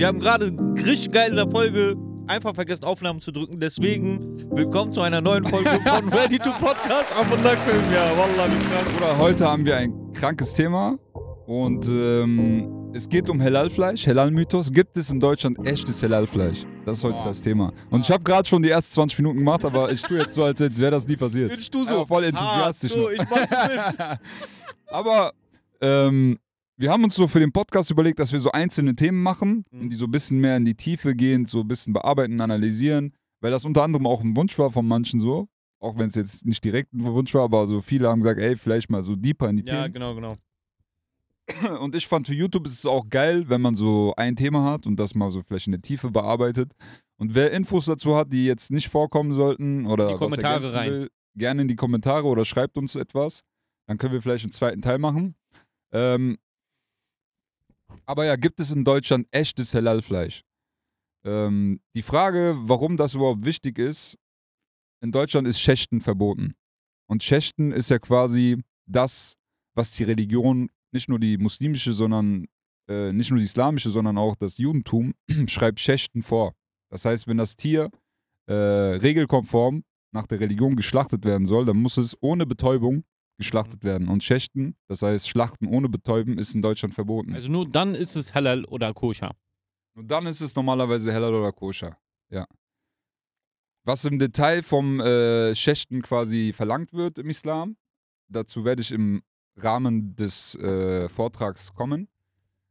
Wir haben gerade richtig geil in der Folge einfach vergessen, Aufnahmen zu drücken. Deswegen willkommen zu einer neuen Folge von Ready to Podcast auf und Film. Ja, Wallah, wie krank. Bruder, heute haben wir ein krankes Thema und ähm, es geht um Halal-Fleisch, Halal-Mythos. Gibt es in Deutschland echtes Halal-Fleisch? Das ist heute Boah. das Thema. Und ich habe gerade schon die ersten 20 Minuten gemacht, aber ich tue jetzt so, als wäre das nie passiert. Findest du so? Aber voll enthusiastisch Ah, so, ich mach mit. Aber ähm, wir haben uns so für den Podcast überlegt, dass wir so einzelne Themen machen Mhm. und die so ein bisschen mehr in die Tiefe gehen, so ein bisschen bearbeiten, analysieren, weil das unter anderem auch ein Wunsch war von manchen so. Auch wenn es jetzt nicht direkt ein Wunsch war, aber so viele haben gesagt, ey, vielleicht mal so deeper in die Ja, Themen. genau, genau. Und ich fand für YouTube ist es auch geil, wenn man so ein Thema hat und das mal so vielleicht in der Tiefe bearbeitet. Und wer Infos dazu hat, die jetzt nicht vorkommen sollten oder Die was Kommentare ergänzen rein. will, gerne in die Kommentare oder schreibt uns etwas. Dann können wir vielleicht einen zweiten Teil machen. Ähm, aber ja, gibt es in Deutschland echtes Halal-Fleisch? Ähm, die Frage, warum das überhaupt wichtig ist, in Deutschland ist Schächten verboten. Und Schächten ist ja quasi das, was die Religion, nicht nur die muslimische, sondern äh, nicht nur die islamische, sondern auch das Judentum, schreibt Schächten vor. Das heißt, wenn das Tier äh, regelkonform nach der Religion geschlachtet werden soll, dann muss es ohne Betäubung geschlachtet werden. Und Schächten, das heißt Schlachten ohne Betäuben, ist in Deutschland verboten. Also nur dann ist es halal oder koscher. Und dann ist es normalerweise Halal oder Koscher. Ja. Was im Detail vom äh, Schächten quasi verlangt wird im Islam, dazu werde ich im Rahmen des äh, Vortrags kommen.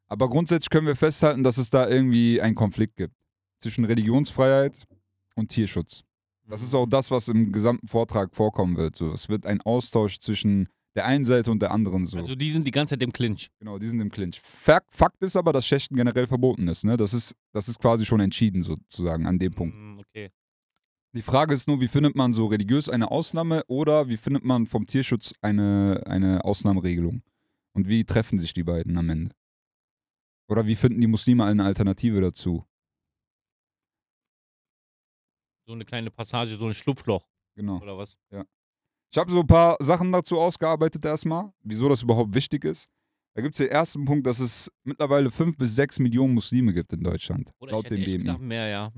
Aber grundsätzlich können wir festhalten, dass es da irgendwie einen Konflikt gibt zwischen Religionsfreiheit und Tierschutz. Das ist auch das, was im gesamten Vortrag vorkommen wird. So, es wird ein Austausch zwischen der einen Seite und der anderen so. Also die sind die ganze Zeit im Clinch. Genau, die sind im Clinch. Fakt, Fakt ist aber, dass Schächten generell verboten ist. Ne? Das, ist das ist quasi schon entschieden sozusagen an dem Punkt. Mm, Okay. Die Frage ist nur, wie findet man so religiös eine Ausnahme oder wie findet man vom Tierschutz eine, eine Ausnahmeregelung? Und wie treffen sich die beiden am Ende? Oder wie finden die Muslime eine Alternative dazu? So eine kleine Passage, so ein Schlupfloch Genau. oder was? Ich habe so ein paar Sachen dazu ausgearbeitet erstmal, wieso das überhaupt wichtig ist. Da gibt es den ersten Punkt, dass es mittlerweile fünf bis sechs Millionen Muslime gibt in Deutschland. Oder laut ich hätte dem BMI. gedacht mehr, ja.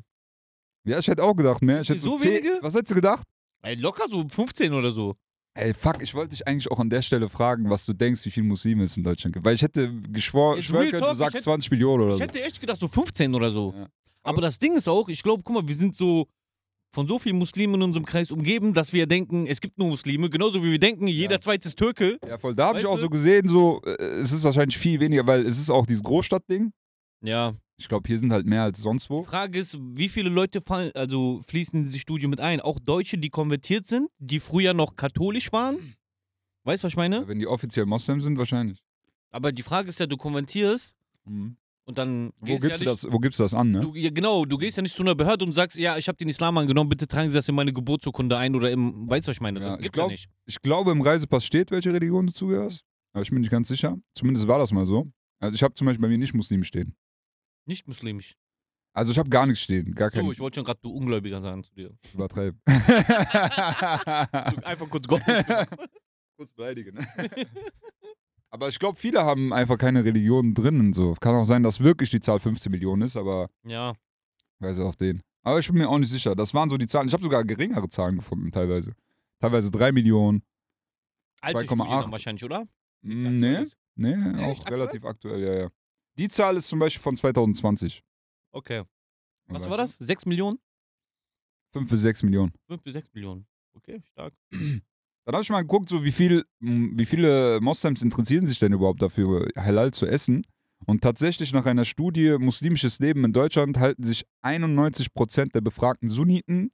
Ja, ich hätte auch gedacht mehr. Ich hätte so so zehn, wenige? Was hättest du gedacht? Ey, locker so 15 oder so. Ey, fuck, ich wollte dich eigentlich auch an der Stelle fragen, was du denkst, wie viele Muslime es in Deutschland gibt. Weil ich hätte geschwor, Jetzt schwören Real können, Talk, du ich sagst hätte- 20 Millionen oder Ich so. hätte echt gedacht, so 15 oder so. Ja. Aber das Ding ist auch, ich glaube, guck mal, wir sind so von so vielen Muslimen in unserem Kreis umgeben, dass wir denken, es gibt nur Muslime. Genauso wie wir denken, jeder Ja. zweite ist Türke. Ja, voll. Da habe ich auch so gesehen, so, äh, es ist wahrscheinlich viel weniger, weil es ist auch dieses Großstadtding. Ja. Ich glaube, hier sind halt mehr als sonst wo. Frage ist, wie viele Leute fallen, also fließen in diese Studie mit ein? Auch Deutsche, die konvertiert sind, die früher noch katholisch waren? Weißt du, was ich meine? Wenn die offiziell Moslem sind, wahrscheinlich. Aber die Frage ist ja, du konvertierst Mhm. Und dann Wo gibst, ja du nicht, das, wo gibst du das an, ne? Du, ja, genau, du gehst ja nicht zu einer Behörde und sagst, ja, ich habe den Islam angenommen, bitte tragen Sie das in meine Geburtsurkunde ein oder im, weißt du, was ich meine? Das Ja, ich gibt's glaub- ja nicht. Ich glaube, im Reisepass steht, welche Religion du zugehörst. Aber ich bin nicht ganz sicher. Zumindest war das mal so. Also ich habe zum Beispiel bei mir nicht Muslim stehen. Nicht muslimisch. Also ich habe gar nichts stehen. Gar kein So, ich wollte schon gerade du Ungläubiger sagen zu dir. Übertreib. Einfach kurz Gott. Kurz beleidigen. Aber ich glaube, viele haben einfach keine Religion drinnen. So. Kann auch sein, dass wirklich die Zahl 15 Millionen ist, aber ja. weiß auf den. Aber ich bin mir auch nicht sicher. Das waren so die Zahlen. Ich habe sogar geringere Zahlen gefunden, teilweise. Teilweise 3 Millionen. Alte 2,8. Studie dann wahrscheinlich, oder? Mm, Nee, nee, Echt? auch Aktuell? relativ aktuell, ja, ja. Die Zahl ist zum Beispiel von 2020. Okay. Was war das? 6 Millionen? 5 bis 6 Millionen. 5 bis 6 Millionen. Okay, stark. Dann habe ich mal geguckt, so wie, viel, m, wie viele Moslems interessieren sich denn überhaupt dafür, Halal zu essen. Und tatsächlich nach einer Studie Muslimisches Leben in Deutschland halten sich 91% der befragten Sunniten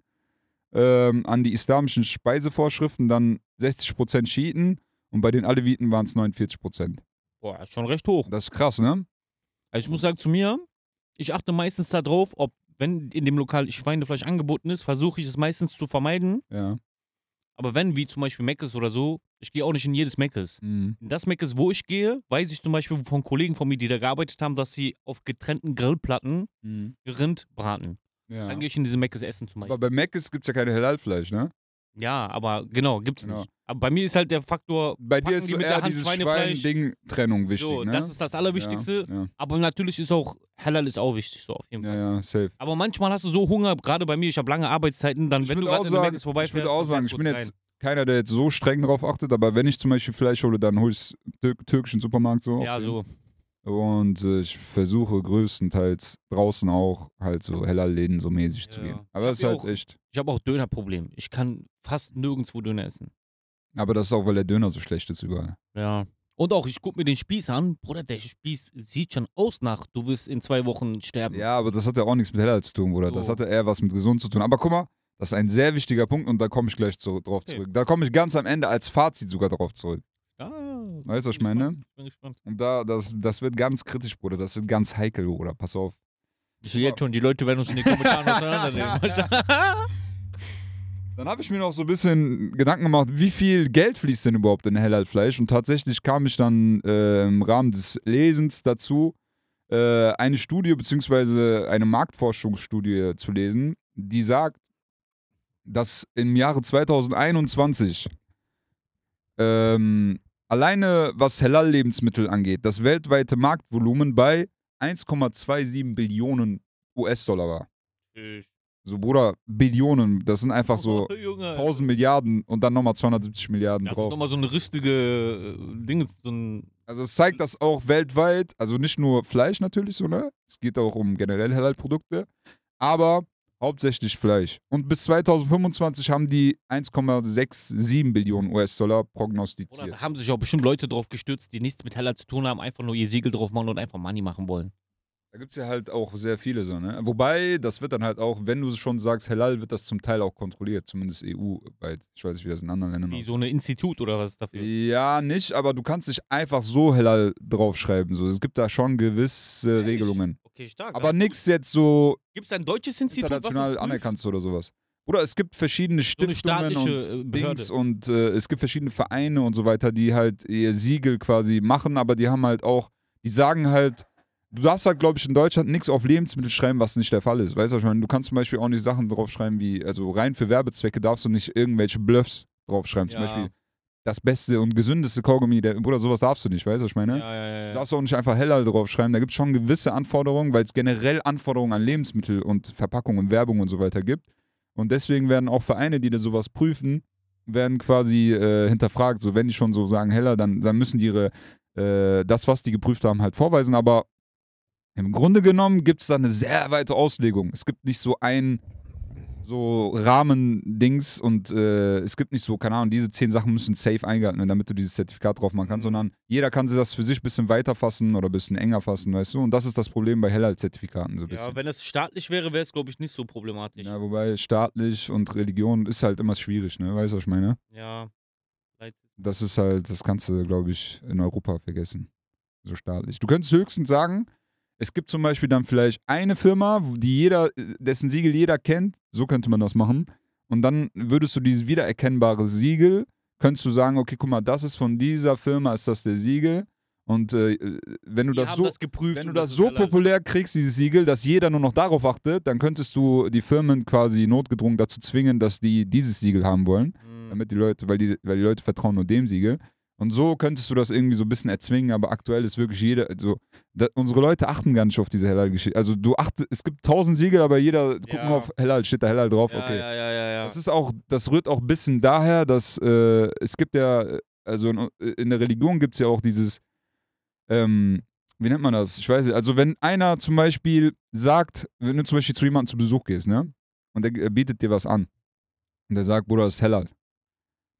ähm, an die islamischen Speisevorschriften, dann 60% Schiiten und bei den Aleviten waren es 49%. Boah, ist schon recht hoch. Das ist krass, ne? Also ich muss sagen, zu mir, ich achte meistens darauf, ob, wenn in dem Lokal Schweinefleisch angeboten ist, versuche ich es meistens zu vermeiden. Ja. Aber wenn, wie zum Beispiel Meckes oder so, ich gehe auch nicht in jedes Meckes. Mhm. In das Meckes, wo ich gehe, weiß ich zum Beispiel von Kollegen von mir, die da gearbeitet haben, dass sie auf getrennten Grillplatten Mhm. Rind braten. Ja. Dann gehe ich in diese Meckes essen zum Aber Beispiel. bei Mc's gibt es ja kein Halalfleisch, ne? Ja, aber genau, gibt's Genau. nicht. Aber bei mir ist halt der Faktor, Bei dir ist die so mit eher der Hand dieses. Schwein-Ding-Trennung wichtig, so, ne? das ist das Allerwichtigste. Ja, ja, Aber natürlich ist auch, Halal ist auch wichtig, so auf jeden Fall. ja, ja, safe. Aber manchmal hast du so Hunger, gerade bei mir, ich habe lange Arbeitszeiten, dann, Ich wenn du gerade auch in der sagen, Mac vorbeifährst, ich würde auch sagen, ich bin jetzt keiner, der jetzt so streng drauf achtet, aber wenn ich zum Beispiel Fleisch hole, dann hole ich es tür türkischen Supermarkt so. Ja, den. Und äh, ich versuche größtenteils draußen auch halt so heller Läden so mäßig zu Ja. gehen. Ich Aber das ist halt auch- echt. Ich habe auch Dönerproblem. Ich kann fast nirgendwo Döner essen. Aber das ist auch, weil der Döner so schlecht ist überall. Ja. Und auch, ich gucke mir den Spieß an. Bruder, der Spieß sieht schon aus nach, du wirst in zwei Wochen sterben. Ja, aber das hat ja auch nichts mit heller zu tun, Bruder. Das So. hatte eher was mit gesund zu tun. Aber guck mal, das ist ein sehr wichtiger Punkt und da komme ich gleich zu, drauf Okay. zurück. Da komme ich ganz am Ende als Fazit sogar drauf zurück. Ah, Weißt du, was ich meine? gespannt, Ich bin gespannt. Und da, das, das wird ganz kritisch, Bruder. Das wird ganz heikel, Bruder. Pass auf. Ich sehe jetzt schon, die Leute werden uns in den Kommentaren auseinandernehmen. Alter. Dann habe ich mir noch so ein bisschen Gedanken gemacht, wie viel Geld fließt denn überhaupt in Halal-Fleisch? Und tatsächlich kam ich dann äh, im Rahmen des Lesens dazu, äh, eine Studie bzw. eine Marktforschungsstudie zu lesen, die sagt, dass im Jahre 2021 ähm, alleine was Halal-Lebensmittel angeht, das weltweite Marktvolumen bei 1,27 Billionen US-Dollar war. So, Bruder, Billionen, das sind einfach so Oh, Junge. 1000 Milliarden und dann nochmal 270 Milliarden Das ist drauf. nochmal so eine richtige äh, Ding, so ein Also es zeigt das auch weltweit, also nicht nur Fleisch natürlich so, ne? Es geht auch um generell Halal-Produkte, aber hauptsächlich Fleisch. Und bis 2025 haben die 1,67 Billionen US-Dollar Oder prognostiziert. da haben sich auch bestimmt Leute drauf gestürzt, die nichts mit Heller zu tun haben, einfach nur ihr Siegel drauf machen und einfach Money machen wollen. Da gibt es ja halt auch sehr viele so, ne? Wobei, das wird dann halt auch, wenn du schon sagst, Halal, wird das zum Teil auch kontrolliert, zumindest EU-weit. Ich weiß nicht, wie das in anderen Ländern Wie aussieht. so ein Institut oder was dafür. Ja, nicht, aber du kannst nicht einfach so Halal draufschreiben. So. Es gibt da schon gewisse Regelungen. Okay, stark. Aber nichts jetzt so Gibt es ein deutsches Institut, international anerkannt oder sowas. Oder es gibt verschiedene So Stiftungen äh, und Behörde. Dings und äh, es gibt verschiedene Vereine und so weiter, die halt ihr Siegel quasi machen, aber die haben halt auch, die sagen halt, du darfst halt, glaube ich, in Deutschland nichts auf Lebensmittel schreiben, was nicht der Fall ist. Weißt du, ich meine? Du kannst zum Beispiel auch nicht Sachen draufschreiben wie, also rein für Werbezwecke darfst du nicht irgendwelche Bluffs draufschreiben. Zum Ja. Beispiel das beste und gesündeste Kaugummi, der, Bruder, sowas darfst du nicht, weißt du, was ich meine? Ja, ja. Du darfst auch nicht einfach Hellal draufschreiben. Da gibt es schon gewisse Anforderungen, weil es generell Anforderungen an Lebensmittel und Verpackung und Werbung und so weiter gibt. Und deswegen werden auch Vereine, die da sowas prüfen, werden quasi äh, hinterfragt. So, wenn die schon so sagen Heller, dann, dann müssen die ihre, äh, das, was die geprüft haben, halt vorweisen. Aber im Grunde genommen gibt es da eine sehr weite Auslegung. Es gibt nicht so ein so Rahmendings und äh, es gibt nicht so, keine Ahnung, diese zehn Sachen müssen safe eingehalten werden, damit du dieses Zertifikat drauf machen kannst, Mhm. sondern jeder kann sich das für sich ein bisschen weiter fassen oder ein bisschen enger fassen, weißt du? Und das ist das Problem bei Hellal-Zertifikaten so ein bisschen. ja, wenn es staatlich wäre, wäre es, glaube ich, nicht so problematisch. Ja, wobei staatlich und Religion ist halt immer schwierig, ne? Weißt du, was ich meine? Ja. Das ist halt, das kannst du, glaube ich, in Europa vergessen. So staatlich. Du könntest höchstens sagen, es gibt zum Beispiel dann vielleicht eine Firma, die jeder, dessen Siegel jeder kennt, so könnte man das machen. Und dann würdest du dieses wiedererkennbare Siegel, könntest du sagen, okay, guck mal, das ist von dieser Firma, ist das der Siegel. Und äh, wenn du Die das so, das geprüft. wenn du das ist so populär kriegst, dieses Siegel, dass jeder nur noch darauf achtet, dann könntest du die Firmen quasi notgedrungen dazu zwingen, dass die dieses Siegel haben wollen Mhm. damit die Leute, weil die, weil die Leute vertrauen nur dem Siegel. Und so könntest du das irgendwie so ein bisschen erzwingen, aber aktuell ist wirklich jeder, also da, unsere Leute achten gar nicht auf diese Hellal-Geschichte. Also du achtest, es gibt tausend Siegel, aber jeder guckt Ja. nur auf Hellal, steht da Hellal drauf, Ja, okay. ja, ja, ja, ja. Das ist auch, das rührt auch ein bisschen daher, dass äh, es gibt ja, also in, in der Religion gibt es ja auch dieses, ähm, wie nennt man das? Ich weiß nicht, also wenn einer zum Beispiel sagt, wenn du zum Beispiel zu jemandem zu Besuch gehst, ne? Und der bietet dir was an und der sagt, Bruder, das ist Hellal.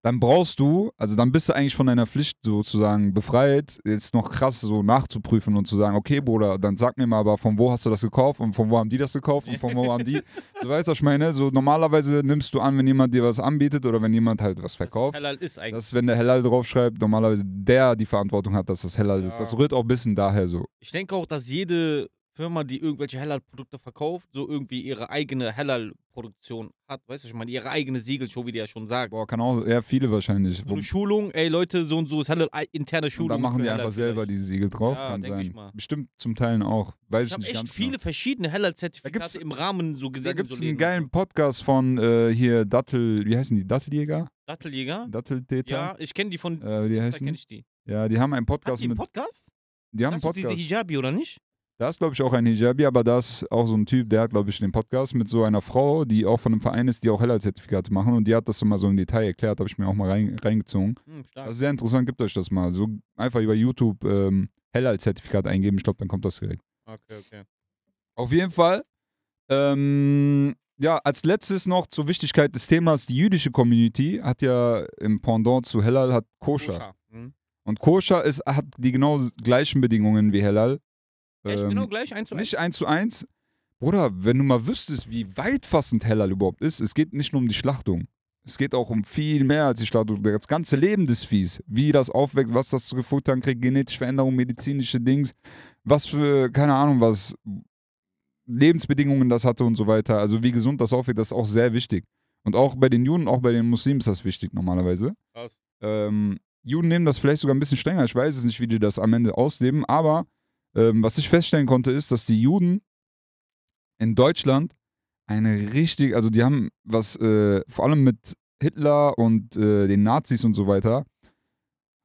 Dann brauchst du, also dann bist du eigentlich von deiner Pflicht sozusagen befreit, jetzt noch krass so nachzuprüfen und zu sagen, okay, Bruder, dann sag mir mal aber, von wo hast du das gekauft und von wo haben die das gekauft und von wo haben die Du weißt, was ich meine? So normalerweise nimmst du an, wenn jemand dir was anbietet oder wenn jemand halt was Das verkauft. Halal ist eigentlich. Dass, wenn der Hellal draufschreibt, normalerweise der die Verantwortung hat, dass das Hellal ist. Ja. Das rührt auch ein bisschen daher so. Ich denke auch, dass jede Firma, die irgendwelche Halal-Produkte verkauft, so irgendwie ihre eigene Halal-Produktion hat. Weißt du, ich meine, ihre eigene Siegelshow, wie du ja schon sagst. Boah, kann auch, ja, viele wahrscheinlich. so eine Schulung, ey Leute, so und so ist Halal interne und Schulung. da machen die einfach selber vielleicht. diese Siegel drauf, Ja, kann sein. Bestimmt zum Teilen auch. Weiß Ich ich nicht echt ganz viele genau. verschiedene gibt's- im Rahmen so gesehen. Da gibt es so einen geilen Podcast von äh, hier Dattel, wie heißen die? Datteljäger? Datteljäger? Datteltäter? Ja, ich kenne die von. Äh, wie Da heißen kenne die? ich die. Ja, die haben einen Hat Podcast die einen mit. Podcast? Die haben einen doch diese Podcast. Hijabi, oder nicht? Da ist, glaube ich, auch ein Hijabi, aber da ist auch so ein Typ, der hat, glaube ich, den Podcast mit so einer Frau, die auch von einem Verein ist, die auch Heller-Zertifikate machen und die hat das mal so im Detail erklärt, habe ich mir auch mal rein, reingezogen. Hm. Das ist sehr interessant, gebt euch das mal. So einfach über YouTube ähm, Heller-Zertifikat eingeben, ich glaube, dann kommt das direkt. Okay, okay. Auf jeden Fall. Ähm, ja, als letztes noch zur Wichtigkeit des Themas, die jüdische Community hat ja im Pendant zu Hellal hat Koscher. Koscher. Hm. Und Koscher ist, hat die genau gleichen Bedingungen wie Hellal. Echt Ähm, genau gleich, eins zu eins? Nicht eins zu eins. Bruder, wenn du mal wüsstest, wie weitfassend Hellal überhaupt ist, es geht nicht nur um die Schlachtung. Es geht auch um viel mehr als die Schlachtung. Das ganze Leben des Viehs. Wie das aufwächst, was das zu gefuttern kriegt, genetische Veränderungen, medizinische Dings. Was für, keine Ahnung, was Lebensbedingungen das hatte und so weiter. Also wie gesund das aufwächst, das ist auch sehr wichtig. Und auch bei den Juden, auch bei den Muslimen ist das wichtig normalerweise. Krass. Ähm, Juden nehmen das vielleicht sogar ein bisschen strenger. Ich weiß es nicht, wie die das am Ende ausleben. Aber ähm, was ich feststellen konnte, ist, dass die Juden in Deutschland eine richtig, also die haben was, äh, vor allem mit Hitler und äh, den Nazis und so weiter,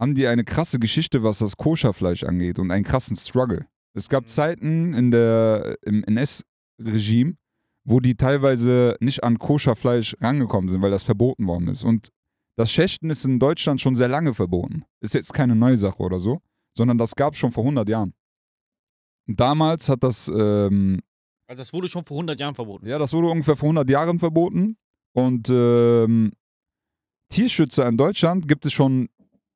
haben die eine krasse Geschichte, was das Koscherfleisch angeht und einen krassen Struggle. Es gab Mhm. Zeiten in der, im NS-Regime, wo die teilweise nicht an Koscherfleisch rangekommen sind, weil das verboten worden ist. Und das Schächten ist in Deutschland schon sehr lange verboten. Ist jetzt keine neue Sache oder so, sondern das gab es schon vor 100 Jahren. Damals hat das, ähm, Also das wurde schon vor 100 Jahren verboten. ja, das wurde ungefähr vor 100 Jahren verboten. Und ähm, Tierschützer in Deutschland gibt es schon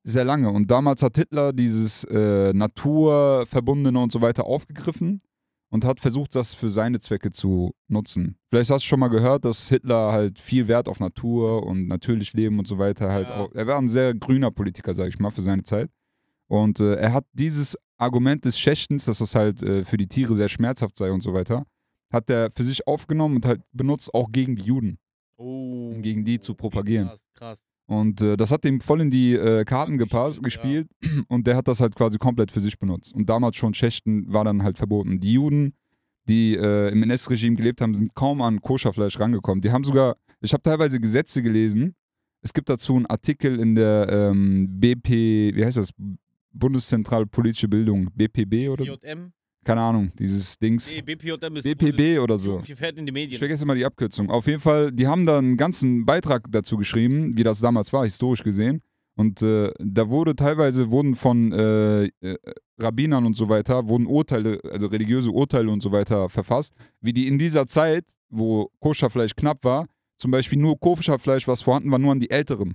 sehr lange. Und damals hat Hitler dieses äh, Naturverbundene und so weiter aufgegriffen und hat versucht, das für seine Zwecke zu nutzen. Vielleicht hast du schon mal gehört, dass Hitler halt viel Wert auf Natur und natürlich Leben und so weiter halt Ja. auch. Er war ein sehr grüner Politiker, sag ich mal, für seine Zeit. Und äh, er hat dieses Argument des Schächtens, dass das halt äh, für die Tiere sehr schmerzhaft sei und so weiter, hat er für sich aufgenommen und halt benutzt, auch gegen die Juden. Oh. Um gegen die zu propagieren. Krass, krass. Und äh, das hat ihm voll in die äh, Karten Ja, gepasst, gespielt, gespielt und der hat das halt quasi komplett für sich benutzt. Und damals schon Schächten war dann halt verboten. Die Juden, die äh, im NS-Regime gelebt haben, sind kaum an Koscherfleisch rangekommen. Die haben sogar, ich habe teilweise Gesetze gelesen. Es gibt dazu einen Artikel in der ähm, BP, wie heißt das? Bundeszentrale Politische Bildung, BPB oder so? BJM? Keine Ahnung, dieses Dings. Nee, BPJM ist BPB oder so. Ich vergesse mal die Abkürzung. Auf jeden Fall, die haben da einen ganzen Beitrag dazu geschrieben, wie das damals war, historisch gesehen. Und äh, da wurde teilweise wurden von äh, äh, Rabbinern und so weiter, wurden Urteile, also religiöse Urteile und so weiter verfasst, wie die in dieser Zeit, wo Koscherfleisch knapp war, zum Beispiel nur Koscherfleisch, was vorhanden war, nur an die Älteren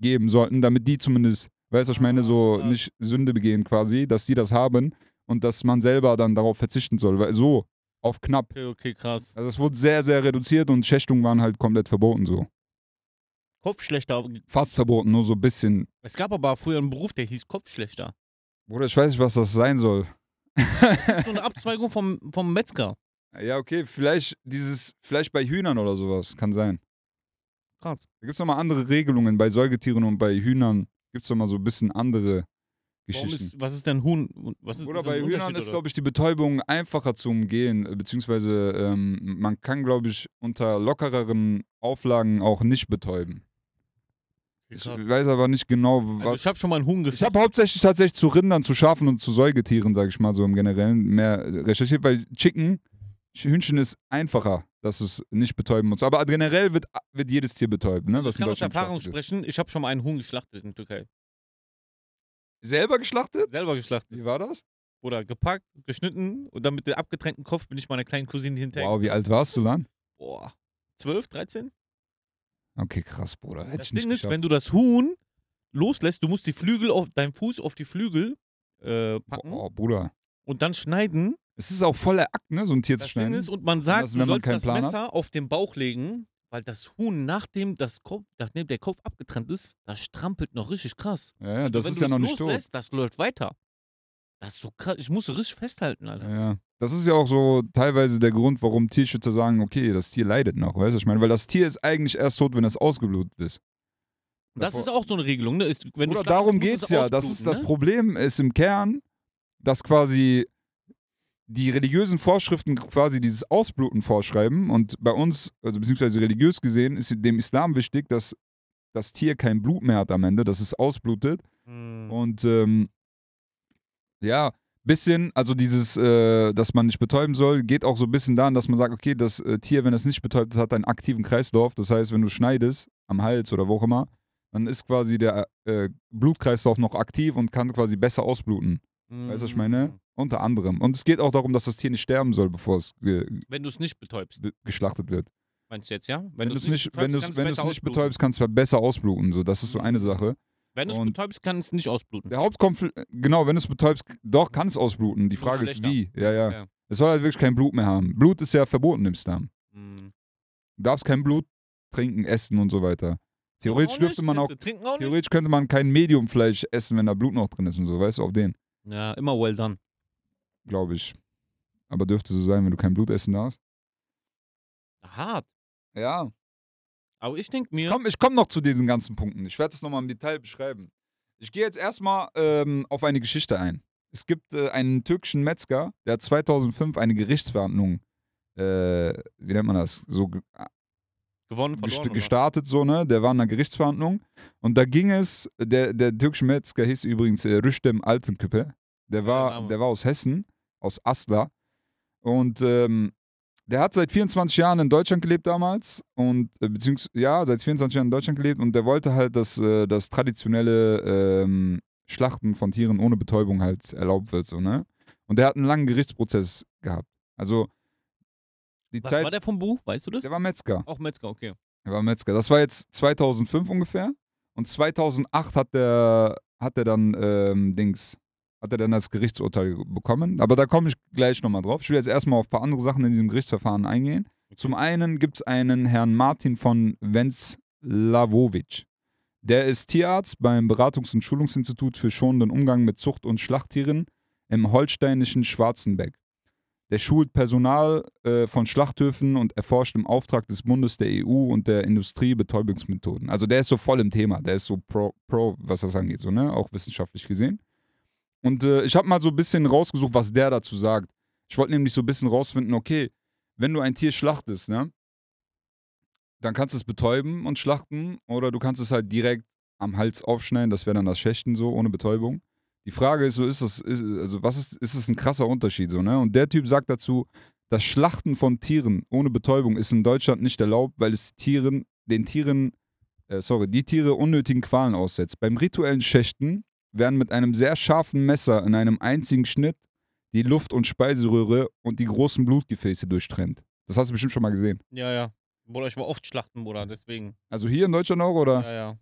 geben sollten, damit die zumindest, weißt du, was ich meine, so nicht Sünde begehen quasi, dass die das haben und dass man selber dann darauf verzichten soll. Weil so, auf knapp. Okay, okay, krass. Also es wurde sehr, sehr reduziert und Schächtungen waren halt komplett verboten so. Kopfschlechter. Fast verboten, nur so ein bisschen. Es gab aber früher einen Beruf, der hieß Kopfschlechter. Bruder, ich weiß nicht, was das sein soll. Das ist so eine Abzweigung vom, vom Metzger. Ja, okay, vielleicht dieses, vielleicht bei Hühnern oder sowas, kann sein. Krass. Da gibt es nochmal andere Regelungen. Bei Säugetieren und bei Hühnern gibt es nochmal so ein bisschen andere Geschichten. ist, was ist denn Huhn? Was ist Oder ist bei Hühnern ist, glaube ich, die Betäubung einfacher zu umgehen, äh, beziehungsweise ähm, man kann, glaube ich, unter lockereren Auflagen auch nicht betäuben. Ich weiß aber nicht genau, was. Also ich habe schon mal einen Huhn Ich geschafft. habe hauptsächlich tatsächlich zu Rindern, zu Schafen und zu Säugetieren, sage ich mal so im Generellen, mehr recherchiert, weil Chicken, Hühnchen ist einfacher, dass du es nicht betäuben musst. Aber generell wird, wird jedes Tier betäubt, ne? Also ich kann aus Erfahrung sprechen. Ich habe schon mal einen Huhn geschlachtet in der Türkei. Selber geschlachtet? Selber geschlachtet. Wie war das? Oder gepackt, geschnitten und dann mit dem abgetrennten Kopf bin ich meiner kleinen Cousine hinterher. Wow, wie alt warst du dann? Boah. 12, 13? Okay, krass, Bruder. Hätte Das Ding ist, geschafft. wenn du das Huhn loslässt, du musst die Flügel auf, deinen Fuß auf die Flügel äh, packen Boah, Bruder. und dann schneiden. Es ist auch voller Akt, ne, so ein Tier zu Das Ding schneiden. ist, und man sagt, das, du sollst das Plan hat? Messer auf den Bauch legen, weil das Huhn, nachdem, das Kopf, nachdem der Kopf abgetrennt ist, das strampelt noch richtig krass. Ja, ja, Also das ist ja noch nicht tot. Das läuft weiter. Das ist so krass. Ich muss richtig festhalten, Alter. Ja. Das ist ja auch so teilweise der Grund, warum Tierschützer sagen, okay, das Tier leidet noch, weißt du, ich meine, weil das Tier ist eigentlich erst tot, wenn es ausgeblutet ist. Das Davor- ist auch so eine Regelung, ne? Ist, wenn Oder darum geht's es ja. Das ist das ne? Problem ist im Kern, dass quasi die religiösen Vorschriften quasi dieses Ausbluten vorschreiben und bei uns, also beziehungsweise religiös gesehen, ist dem Islam wichtig, dass das Tier kein Blut mehr hat am Ende, dass es ausblutet Hm. und ähm, ja, bisschen, also dieses, äh, dass man nicht betäuben soll, geht auch so ein bisschen daran, dass man sagt, okay, das äh, Tier, wenn es nicht betäubt ist, hat einen aktiven Kreislauf. Das heißt, wenn du schneidest, am Hals oder wo auch immer, dann ist quasi der äh, Blutkreislauf noch aktiv und kann quasi besser ausbluten. Weißt du, was ich meine? Unter anderem. Und es geht auch darum, dass das Tier nicht sterben soll, bevor es Wenn du es nicht betäubst, ge- geschlachtet wird. meinst du jetzt, ja? Wenn, du es nicht, wenn betäubst, du's, kannst wenn du's besser nicht ausbluten. betäubst, kannst du besser ausbluten. So, das ist so eine Mhm. Sache. Wenn du es betäubst, kann es nicht ausbluten. Der Hauptkonflikt, genau, wenn du es betäubst, doch, kann es ausbluten. Die Frage ist, wie. Ja, ja. Ja. Es soll halt wirklich kein Blut mehr haben. Blut ist ja verboten im Islam. Hm. Du darfst kein Blut trinken, essen und so weiter. Theoretisch dürfte man auch, theoretisch könnte man kein Mediumfleisch essen, wenn da Blut noch drin ist und so, weißt du, auf den, Ja, immer well done. Glaube ich. Aber dürfte so sein, wenn du kein Blut essen darfst. Hart. Ja. Aber ich denke mir, Komm, ich komme noch zu diesen ganzen Punkten. Ich werde es nochmal im Detail beschreiben. Ich gehe jetzt erstmal ähm, auf eine Geschichte ein. Es gibt äh, einen türkischen Metzger, der hat 2005 eine Gerichtsverhandlung, äh, wie nennt man das, so ge- gewonnen, gest verloren. oder? gestartet, so, ne? Der war in einer Gerichtsverhandlung. Und da ging es, der, der türkische Metzger hieß übrigens äh, Rüstem Altenküppe. Der war, der war aus Hessen, aus Asla. Und ähm, der hat seit 24 Jahren in Deutschland gelebt damals. Und, äh, beziehungsweise, ja, seit 24 Jahren in Deutschland gelebt. Und der wollte halt, dass äh, das traditionelle ähm, Schlachten von Tieren ohne Betäubung halt erlaubt wird, so, ne? Und der hat einen langen Gerichtsprozess gehabt. Also, die Was Zeit, war der vom Buch? Weißt du das? der war Metzger. auch Metzger, okay. Er war Metzger. Das war jetzt 2005 ungefähr. Und 2008 hat der, hat er dann ähm, Dings, hat er dann das Gerichtsurteil bekommen. Aber da komme ich gleich nochmal drauf. Ich will jetzt erstmal auf ein paar andere Sachen in diesem Gerichtsverfahren eingehen. Zum einen gibt es einen Herrn Martin von Wenzlawowitsch. Der ist Tierarzt beim Beratungs- und Schulungsinstitut für schonenden Umgang mit Zucht- und Schlachttieren im holsteinischen Schwarzenbeck. Der schult Personal äh, von Schlachthöfen und erforscht im Auftrag des Bundes der EU und der Industrie Betäubungsmethoden. Also der ist so voll im Thema, der ist so pro, pro was das angeht, so, ne? Auch wissenschaftlich gesehen. Und äh, ich habe mal so ein bisschen rausgesucht, was der dazu sagt. Ich wollte nämlich so ein bisschen rausfinden, okay, wenn du ein Tier schlachtest, ne? Dann kannst du es betäuben und schlachten oder du kannst es halt direkt am Hals aufschneiden, das wäre dann das Schächten so, ohne Betäubung. Die Frage ist so, ist es, ist, also was ist, ist es ein krasser Unterschied so, ne? Und der Typ sagt dazu, das Schlachten von Tieren ohne Betäubung ist in Deutschland nicht erlaubt, weil es Tieren, den Tieren, äh, sorry, die Tiere unnötigen Qualen aussetzt. Beim rituellen Schächten werden mit einem sehr scharfen Messer in einem einzigen Schnitt die Luft- und Speiseröhre und die großen Blutgefäße durchtrennt. Das hast du bestimmt schon mal gesehen. Ja, ja. Bruder, ich war oft schlachten, Bruder, deswegen. Also hier in Deutschland auch, oder? Ja, ja.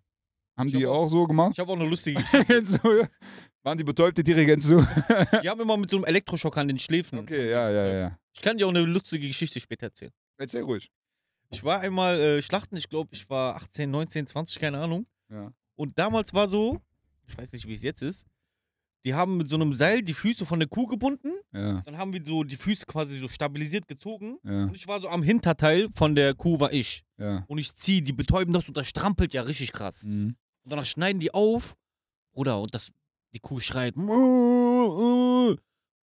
Haben Ich die auch- auch so gemacht? Ich habe auch eine lustige Geschichte. Kennst du? Waren die betäubte Tiere, kennst du? Die haben immer mit so einem Elektroschock an den Schläfen. Okay, ja, ja, ja. Ich kann dir auch eine lustige Geschichte später erzählen. Erzähl ruhig. Ich war einmal äh, schlachten, ich glaube, ich war 18, 19, 20, keine Ahnung. Ja. Und damals war so, ich weiß nicht, wie es jetzt ist, die haben mit so einem Seil die Füße von der Kuh gebunden. Ja, Dann haben wir so die Füße quasi so stabilisiert gezogen. ja, Und ich war so am Hinterteil von der Kuh, war ich. ja. Und ich ziehe, die betäuben das und das strampelt ja richtig krass. Mhm. Und danach schneiden die auf. Bruder, und das, die Kuh schreit.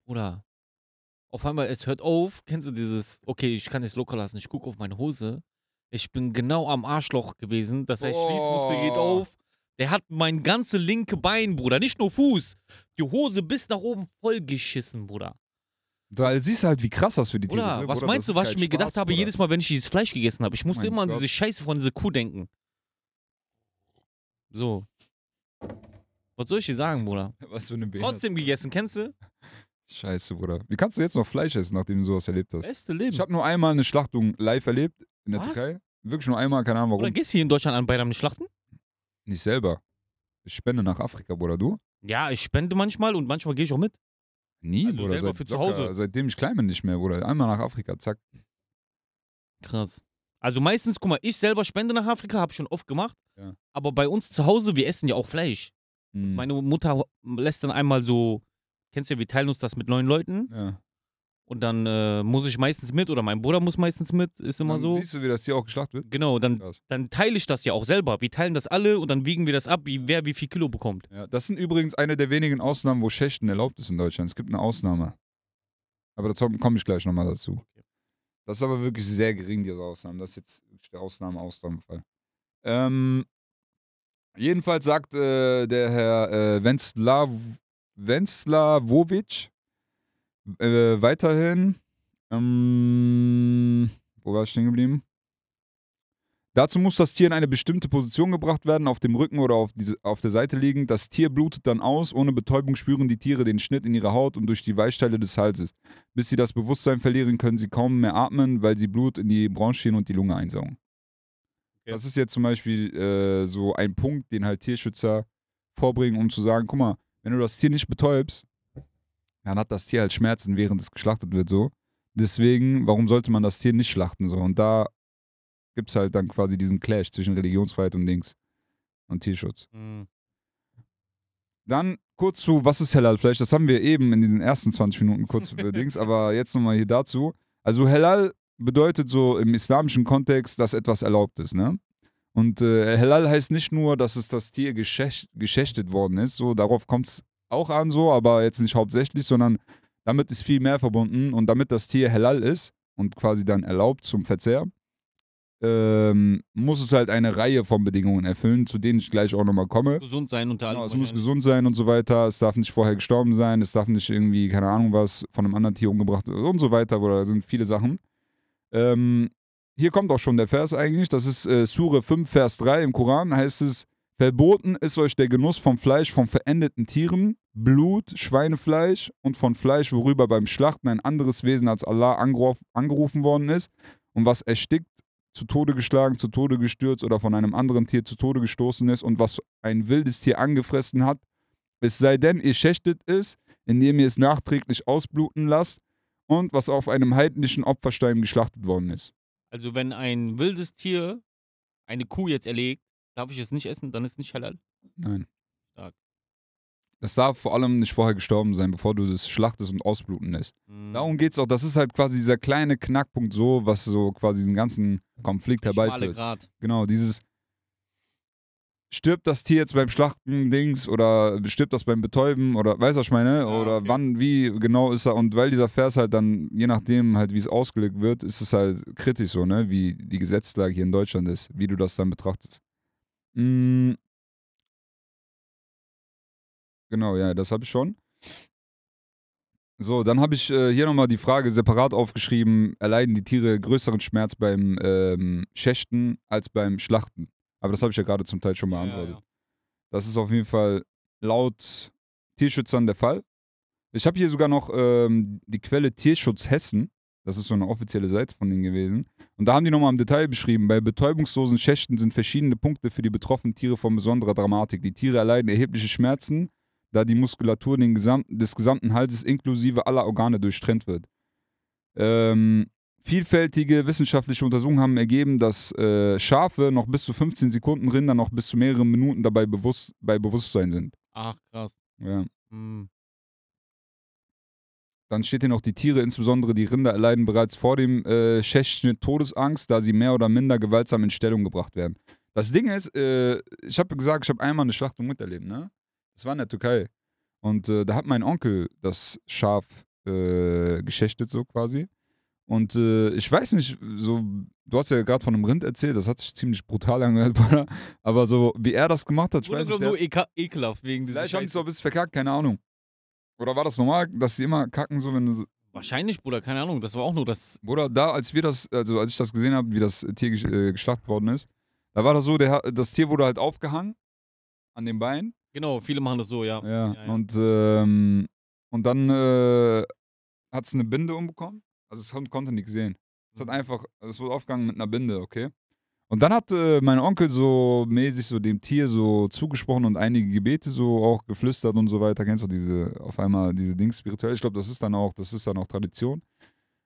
Bruder. Auf einmal, es hört auf. Kennst du dieses, okay, ich kann es locker lassen. Ich gucke auf meine Hose. Ich bin genau am Arschloch gewesen. Das heißt, Schließmuskel geht auf. Der hat mein ganze linke Bein, Bruder. Nicht nur Fuß. Die Hose bis nach oben voll geschissen, Bruder. Da siehst du halt, wie krass das für die Tiere ist. ne? was Bruder, meinst du, was ich mir gedacht Spaß, habe, Bruder. jedes Mal, wenn ich dieses Fleisch gegessen habe? Ich musste Mein immer an Gott. diese Scheiße von dieser Kuh denken. So. Was soll ich dir sagen, Bruder? Was für eine Behinderte. Trotzdem gegessen, kennst du? Scheiße, Bruder. Wie kannst du jetzt noch Fleisch essen, nachdem du sowas erlebt hast? Beste Leben. Ich habe nur einmal eine Schlachtung live erlebt in der Was? Türkei. Wirklich nur einmal, keine Ahnung Oder warum. gehst du hier in Deutschland an Bayram nicht schlachten? Nicht selber. Ich spende nach Afrika, Bruder. Du? Ja, ich spende manchmal und manchmal gehe ich auch mit. Nie, Also Bruder. Seit, für zu locker, Hause. seitdem ich klein bin, nicht mehr, Bruder. Einmal nach Afrika, zack. Krass. Also meistens, guck mal, ich selber spende nach Afrika, habe ich schon oft gemacht. Ja. Aber bei uns zu Hause, wir essen ja auch Fleisch. Hm. Meine Mutter lässt dann einmal so, kennst du ja, wir teilen uns das mit neun Leuten. ja. Und dann äh, muss ich meistens mit oder mein Bruder muss meistens mit, ist immer Dann so. Siehst du, wie das Tier auch geschlachtet wird? Genau, dann, Krass. dann teile ich das ja auch selber. Wir teilen das alle und dann wiegen wir das ab, wie, wer wie viel Kilo bekommt. Ja, das sind übrigens eine der wenigen Ausnahmen, wo Schächten erlaubt ist in Deutschland. Es gibt eine Ausnahme. Aber dazu komme ich gleich nochmal dazu. Das ist aber wirklich sehr gering, diese Ausnahmen. Das ist jetzt der Ausnahme-Ausnahmefall. Ähm, jedenfalls sagt äh, der Herr äh, Wenslaw, Wenslawowitsch äh, weiterhin, ähm, wo war ich stehen geblieben? Dazu muss das Tier in eine bestimmte Position gebracht werden, auf dem Rücken oder auf, diese, auf der Seite liegend. Das Tier blutet dann aus. Ohne Betäubung spüren die Tiere den Schnitt in ihrer Haut und durch die Weichteile des Halses. Bis sie das Bewusstsein verlieren, können sie kaum mehr atmen, weil sie Blut in die Bronchien und die Lunge einsaugen. Okay. Das ist jetzt zum Beispiel äh, so ein Punkt, den halt Tierschützer vorbringen, um zu sagen, guck mal, wenn du das Tier nicht betäubst, dann hat das Tier halt Schmerzen, während es geschlachtet wird so. Deswegen, warum sollte man das Tier nicht schlachten so? Und da gibt es halt dann quasi diesen Clash zwischen Religionsfreiheit und Dings und Tierschutz. Mhm. Dann kurz zu, was ist Halal-Fleisch? Das haben wir eben in diesen ersten 20 Minuten kurz über Dings, aber jetzt nochmal hier dazu. Also Halal bedeutet so im islamischen Kontext, dass etwas erlaubt ist, ne? Und äh, Halal heißt nicht nur, dass es das Tier geschächt, geschächtet worden ist, so darauf kommt es auch an, so, aber jetzt nicht hauptsächlich, sondern damit ist viel mehr verbunden und damit das Tier Halal ist und quasi dann erlaubt zum Verzehr, ähm, muss es halt eine Reihe von Bedingungen erfüllen, zu denen ich gleich auch nochmal komme. Gesund sein unter Genau, anderem. es muss gesund sein und so weiter. Es darf nicht vorher gestorben sein. Es darf nicht irgendwie, keine Ahnung was, von einem anderen Tier umgebracht und so weiter. Oder da sind viele Sachen. Ähm, hier kommt auch schon der Vers eigentlich. Das ist äh, Sure 5, Vers 3 im Koran. Heißt es: Verboten ist euch der Genuss vom Fleisch von verendeten Tieren, Blut, Schweinefleisch und von Fleisch, worüber beim Schlachten ein anderes Wesen als Allah angeruf, angerufen worden ist und was erstickt, zu Tode geschlagen, zu Tode gestürzt oder von einem anderen Tier zu Tode gestoßen ist und was ein wildes Tier angefressen hat, es sei denn, ihr schächtet es, indem ihr es nachträglich ausbluten lasst und was auf einem heidnischen Opferstein geschlachtet worden ist. Also wenn ein wildes Tier eine Kuh jetzt erlegt, darf ich es nicht essen, dann ist es nicht halal. Nein. Stark. Das darf vor allem nicht vorher gestorben sein, bevor du das schlachtest und ausbluten lässt. Mhm. Darum geht's auch. Das ist halt quasi dieser kleine Knackpunkt so, was so quasi diesen ganzen Konflikt Der herbeiführt. Grat. Genau, dieses stirbt das Tier jetzt beim Schlachten Dings oder stirbt das beim Betäuben oder weißt du, was ich meine? Ja, oder okay. wann, wie genau ist er und weil dieser Vers halt dann, je nachdem halt, wie es ausgelegt wird, ist es halt kritisch so, ne? Wie die Gesetzlage hier in Deutschland ist, wie du das dann betrachtest. Mm. Genau, ja, das habe ich schon. So, dann habe ich äh, hier nochmal die Frage separat aufgeschrieben: Erleiden die Tiere größeren Schmerz beim ähm, Schächten als beim Schlachten? Aber das habe ich ja gerade zum Teil schon Ja, beantwortet. ja. Das ist auf jeden Fall laut Tierschützern der Fall. Ich habe hier sogar noch ähm, die Quelle Tierschutz Hessen. Das ist so eine offizielle Seite von denen gewesen. Und da haben die nochmal im Detail beschrieben, bei betäubungslosen Schächten sind verschiedene Punkte für die betroffenen Tiere von besonderer Dramatik. Die Tiere erleiden erhebliche Schmerzen, da die Muskulatur den gesam des gesamten Halses inklusive aller Organe durchtrennt wird. Ähm, vielfältige wissenschaftliche Untersuchungen haben ergeben, dass äh, Schafe noch bis zu 15 Sekunden, Rinder noch bis zu mehreren Minuten dabei bewusst, bei Bewusstsein sind. Ach, krass. Ja. Mhm. Dann steht hier noch, die Tiere, insbesondere die Rinder, erleiden bereits vor dem äh, Schächtschnitt Todesangst, da sie mehr oder minder gewaltsam in Stellung gebracht werden. Das Ding ist, äh, ich habe gesagt, ich habe einmal eine Schlachtung miterlebt, ne? Das war in der Türkei. Und äh, da hat mein Onkel das Schaf äh, geschächtet, so quasi. Und äh, ich weiß nicht, so, du hast ja gerade von einem Rind erzählt, das hat sich ziemlich brutal angehört, Bruder. Aber so, wie er das gemacht hat, ich Wurde weiß doch nicht. nur ekelhaft wegen dieser Vielleicht haben sie es auch ein bisschen verkackt, keine Ahnung. Oder war das normal, dass sie immer kacken, so wenn du. so- Wahrscheinlich, Bruder, keine Ahnung. Das war auch nur das. Bruder, da, als wir das, also als ich das gesehen habe, wie das Tier äh, geschlachtet worden ist, da war das so, der, das Tier wurde halt aufgehangen an den Beinen. Genau, viele machen das so, ja. Ja. Ja, ja. Und, ähm, und dann äh, hat es eine Binde umbekommen. Also es kon- konnte nichts sehen. Es hat Mhm. einfach, es wurde aufgegangen mit einer Binde, okay? Und dann hat äh, mein Onkel so mäßig so dem Tier so zugesprochen und einige Gebete so auch geflüstert und so weiter. Kennst du diese, auf einmal diese Dings spirituell? Ich glaube, das ist dann auch, das ist dann auch Tradition.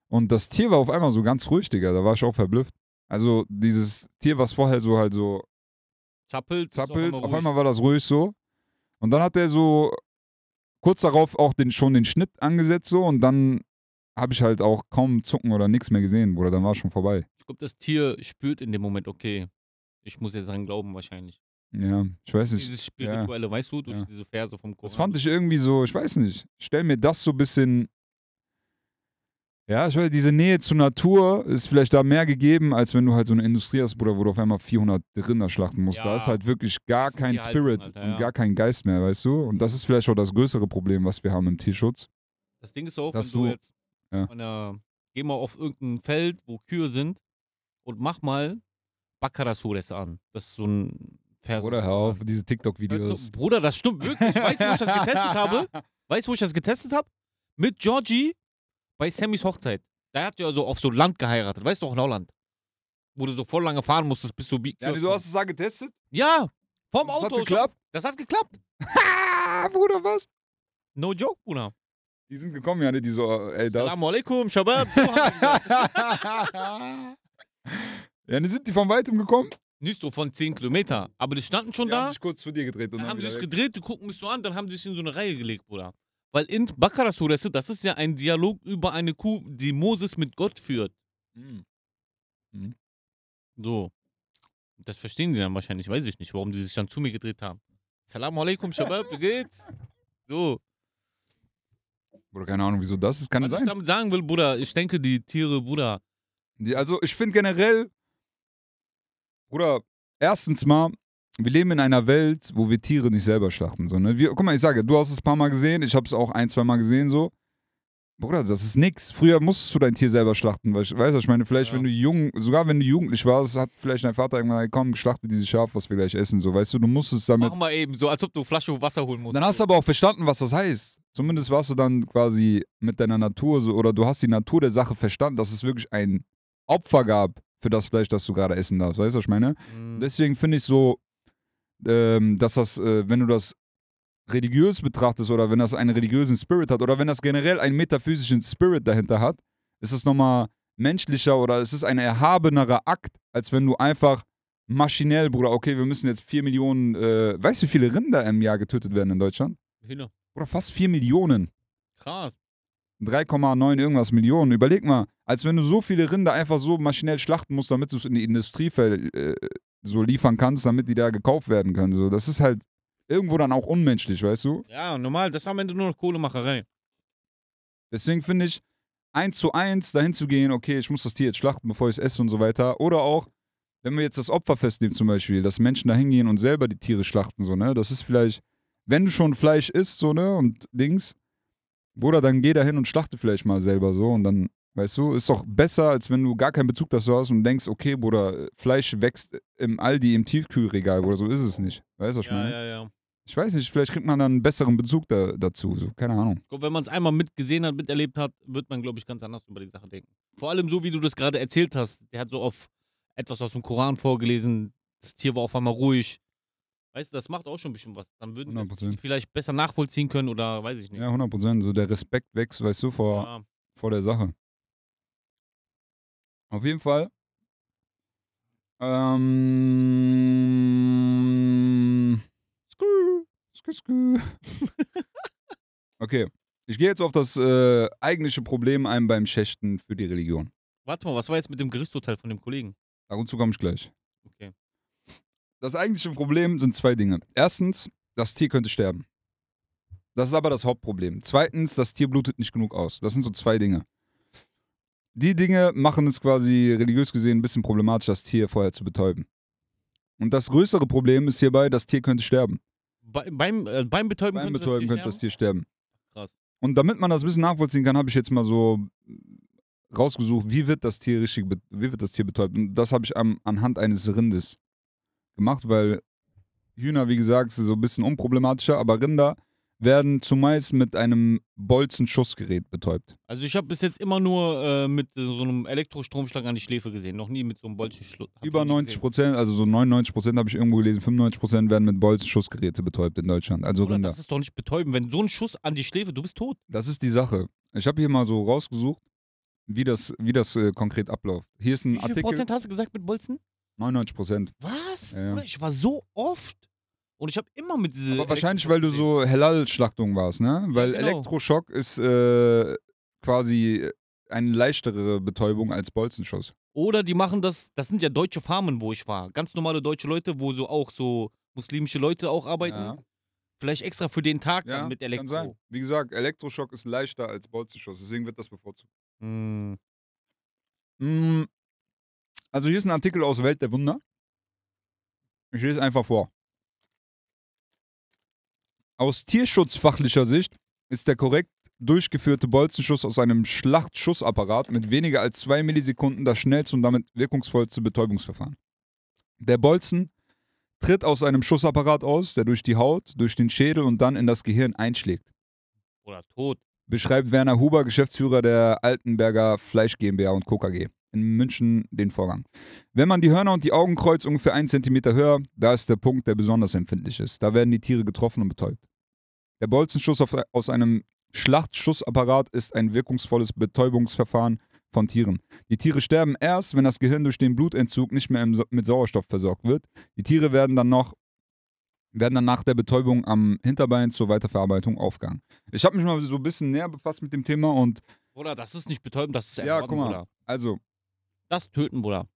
Und das Tier war auf einmal so ganz ruhig, Digga. Da war ich auch verblüfft. Also dieses Tier, was vorher so halt so Zappelt. zappelt, auf einmal war das ruhig so. Und dann hat er so kurz darauf auch den, schon den Schnitt angesetzt so und dann habe ich halt auch kaum Zucken oder nichts mehr gesehen, Bruder. Dann war es schon vorbei. Glaube, das Tier spürt in dem Moment, okay, ich muss jetzt dran glauben wahrscheinlich. Ja, ich weiß nicht. Dieses Spirituelle, weißt du, durch Ja. diese Verse vom Koran. Das fand ich irgendwie so, ich weiß nicht. Ich stell mir das so ein bisschen. Ja, ich weiß, diese Nähe zur Natur ist vielleicht da mehr gegeben, als wenn du halt so eine Industrie hast, Bruder, wo du auf einmal 400 Rinder schlachten musst. Da Ja. ist halt wirklich gar kein Tierhaltung, Spirit Alter, und ja. gar kein Geist mehr, weißt du? Und das ist vielleicht auch das größere Problem, was wir haben im Tierschutz. Das Ding ist auch, Dass wenn du, du- jetzt ja. von der, geh mal auf irgendein Feld, wo Kühe sind und mach mal Bakara Sures an. Das ist so ein Vers. Oder hör auf, diese TikTok-Videos. Bruder, das stimmt wirklich. Weißt du, wo ich das getestet habe? Weißt du, wo ich das getestet habe? Mit Georgie bei Sammys Hochzeit. Da hat ja so auf so Land geheiratet. Weißt du doch, in Holland. Wo du so voll lange fahren musstest, bis du. Ja, du hast es da getestet? Ja, vom Das Auto. hat schon. geklappt? Das hat geklappt. Bruder, was? No joke, Bruder. Die sind gekommen, ja, ne, die so, ey, das. Assalamu alaikum, Shabab. Haben ja, dann sind die von weitem gekommen. Nicht so von 10 Kilometer. Aber die standen schon Die haben da. sich kurz zu dir gedreht und Dann dann haben sich gedreht, die gucken mich so an, dann haben sie sich in so eine Reihe gelegt, Bruder. Weil in Bakara Suresse, das ist ja ein Dialog über eine Kuh, die Moses mit Gott führt. Mhm. So. Das verstehen sie dann wahrscheinlich, weiß ich nicht, warum die sich dann zu mir gedreht haben. Salam alaikum, Shabab, wie geht's? So. Oder keine Ahnung, wieso das ist, kann Was ich sein. damit sagen will, Bruder, ich denke, die Tiere, Bruder, also ich finde generell, Bruder, erstens mal, wir leben in einer Welt, wo wir Tiere nicht selber schlachten. So, ne? wir, guck mal, ich sage, du hast es ein paar Mal gesehen, ich habe es auch ein, zwei Mal gesehen, so. Bruder, das ist nix. Früher musstest du dein Tier selber schlachten. Weil, ich- weißt du, ich meine, vielleicht, Ja. wenn du jung, sogar wenn du jugendlich warst, hat vielleicht dein Vater irgendwann, gesagt, komm, schlachte dieses Schaf, was wir gleich essen. So, weißt du, du musstest damit. mach mal eben, so als ob du Flasche Wasser holen musst. Dann hast du aber auch verstanden, was das heißt. Zumindest warst du dann quasi mit deiner Natur so, oder du hast die Natur der Sache verstanden, dass es wirklich ein Opfer gab für das Fleisch, das du gerade essen darfst. Weißt du, was ich meine? Mhm. Deswegen finde ich so, ähm, dass das, äh, wenn du das religiös betrachtest oder wenn das einen religiösen Spirit hat oder wenn das generell einen metaphysischen Spirit dahinter hat, ist es nochmal menschlicher oder es ist ein erhabenerer Akt, als wenn du einfach maschinell, Bruder, okay, wir müssen jetzt 4 Millionen, äh, weißt du, wie viele Rinder im Jahr getötet werden in Deutschland? Hühner. Oder fast 4 Millionen. Krass. 3,9 irgendwas Millionen. Überleg mal, als wenn du so viele Rinder einfach so maschinell schlachten musst, damit du es in die Industrie äh, so liefern kannst, damit die da gekauft werden können. So, das ist halt irgendwo dann auch unmenschlich, weißt du? Ja, normal, das ist am Ende nur noch Kohlemacherei. Deswegen finde ich, eins zu eins dahin zu gehen, okay, ich muss das Tier jetzt schlachten, bevor ich es esse und so weiter. Oder auch, wenn wir jetzt das Opferfest nehmen zum Beispiel, dass Menschen da hingehen und selber die Tiere schlachten, so, ne? Das ist vielleicht, wenn du schon Fleisch isst, so, ne? Und Dings, Bruder, dann geh da hin und schlachte vielleicht mal selber so und dann, weißt du, ist doch besser, als wenn du gar keinen Bezug dazu hast und denkst, okay, Bruder, Fleisch wächst im Aldi im Tiefkühlregal, Bruder, so ist es nicht. Weißt du, was ich Ja, meine? ja, ja. Ich weiß nicht, vielleicht kriegt man dann einen besseren Bezug da, dazu, so, keine Ahnung. Glaub, wenn man es einmal mitgesehen hat, miterlebt hat, wird man, glaube ich, ganz anders über die Sache denken. Vor allem so, wie du das gerade erzählt hast. Der hat so auf etwas aus dem Koran vorgelesen. Das Tier war auf einmal ruhig. Weißt du, das macht auch schon ein bisschen was. Dann würden wir 100%. es vielleicht besser nachvollziehen können oder weiß ich nicht. Ja, 100 Prozent. So der Respekt wächst, weißt du, vor, Ja. vor der Sache. Auf jeden Fall. Ähm. Skü, skü, skü. okay. Ich gehe jetzt auf das äh, eigentliche Problem ein beim Schächten für die Religion. Warte mal, was war jetzt mit dem Gerichtsurteil von dem Kollegen? Dazu komme ich gleich. Okay. Das eigentliche Problem sind zwei Dinge. Erstens, das Tier könnte sterben. Das ist aber das Hauptproblem. Zweitens, das Tier blutet nicht genug aus. Das sind so zwei Dinge. Die Dinge machen es quasi religiös gesehen ein bisschen problematisch, das Tier vorher zu betäuben. Und das größere Problem ist hierbei, das Tier könnte sterben. Bei, beim, äh, beim Betäuben Beim könnte Betäuben das könnte Tier das Tier sterben. Krass. Und damit man das ein bisschen nachvollziehen kann, habe ich jetzt mal so rausgesucht, wie wird das Tier richtig, wie wird das Tier betäubt. Und das habe ich am, anhand eines Rindes gemacht, weil Hühner, wie gesagt, sind so ein bisschen unproblematischer, aber Rinder werden zumeist mit einem Bolzenschussgerät betäubt. Also ich habe bis jetzt immer nur äh, mit so einem Elektrostromschlag an die Schläfe gesehen. Noch nie mit so einem ich Über nie 90 gesehen. Prozent, also so 99 Prozent habe ich irgendwo gelesen, 95 Prozent werden mit Bolzenschussgeräte betäubt in Deutschland, also Bruder, Rinder. das ist doch nicht betäuben. Wenn so ein Schuss an die Schläfe, du bist tot. Das ist die Sache. Ich habe hier mal so rausgesucht, wie das, wie das äh, konkret abläuft. Hier ist ein Wie viel Artikel. Prozent hast du gesagt mit Bolzen? 99 Prozent. Was? Ja, ich war so oft. Und ich habe immer mit diese. Aber wahrscheinlich, weil du so Hellal-Schlachtung warst, ne? Weil genau. Elektroschock ist äh, quasi eine leichtere Betäubung als Bolzenschuss. Oder die machen das, das sind ja deutsche Farmen, wo ich war. Ganz normale deutsche Leute, wo so auch so muslimische Leute auch arbeiten. Ja. Vielleicht extra für den Tag Ja, dann mit kann Elektro. sein. Wie gesagt, Elektroschock ist leichter als Bolzenschuss, deswegen wird das bevorzugt. Mm, Also hier ist ein Artikel aus Welt der Wunder. Ich lese einfach vor. Aus tierschutzfachlicher Sicht ist der korrekt durchgeführte Bolzenschuss aus einem Schlachtschussapparat mit weniger als zwei Millisekunden das schnellste und damit wirkungsvollste Betäubungsverfahren. Der Bolzen tritt aus einem Schussapparat aus, der durch die Haut, durch den Schädel und dann in das Gehirn einschlägt Oder tot. beschreibt Werner Huber, Geschäftsführer der Altenberger Fleisch GmbH und Co. In München den Vorgang. Wenn man die Hörner und die Augen kreuzt, ungefähr einen Zentimeter höher, da ist der Punkt, der besonders empfindlich ist. Da werden die Tiere getroffen und betäubt. Der Bolzenschuss auf, aus einem Schlachtschussapparat ist ein wirkungsvolles Betäubungsverfahren von Tieren. Die Tiere sterben erst, wenn das Gehirn durch den Blutentzug nicht mehr mit Sauerstoff versorgt wird. Die Tiere werden dann noch werden dann nach der Betäubung am Hinterbein zur Weiterverarbeitung aufgehangen. Ich habe mich mal so ein bisschen näher befasst mit dem Thema und Bruder, das ist nicht betäuben, das ist Ja, ermorden, guck mal. Bruder. also, Das töten, Bruder.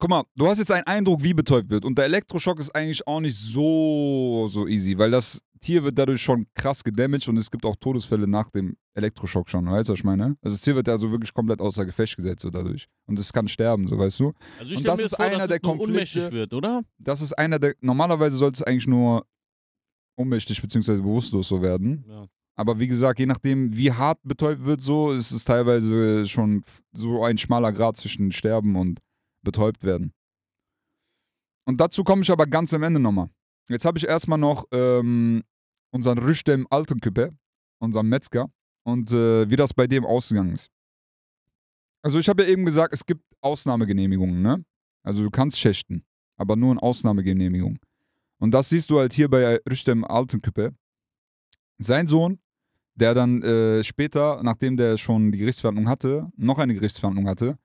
guck mal, du hast jetzt einen Eindruck, wie betäubt wird und der Elektroschock ist eigentlich auch nicht so, so easy, weil das Tier wird dadurch schon krass gedamaged und es gibt auch Todesfälle nach dem Elektroschock schon, weißt du, was ich meine? Also das Tier wird ja so wirklich komplett außer Gefecht gesetzt so dadurch und es kann sterben, so weißt du? Also ich Und das mir ist vor, einer dass der Konflikte- wird, oder? Das ist einer der, normalerweise sollte es eigentlich nur ohnmächtig bzw. bewusstlos so werden. Ja. Aber wie gesagt, je nachdem, wie hart betäubt wird, so ist es teilweise schon so ein schmaler Grad zwischen Sterben und betäubt werden. Und dazu komme ich aber ganz am Ende nochmal. Jetzt habe ich erstmal noch ähm, unseren Rüstem Altenküppe, unseren Metzger, und äh, wie das bei dem ausgegangen ist. Also ich habe ja eben gesagt, es gibt Ausnahmegenehmigungen, ne? Also du kannst schächten, aber nur in Ausnahmegenehmigung. Und das siehst du halt hier bei Rüstem Altenküppe. Sein Sohn, der dann äh, später, nachdem der schon die Gerichtsverhandlung hatte, noch eine Gerichtsverhandlung hatte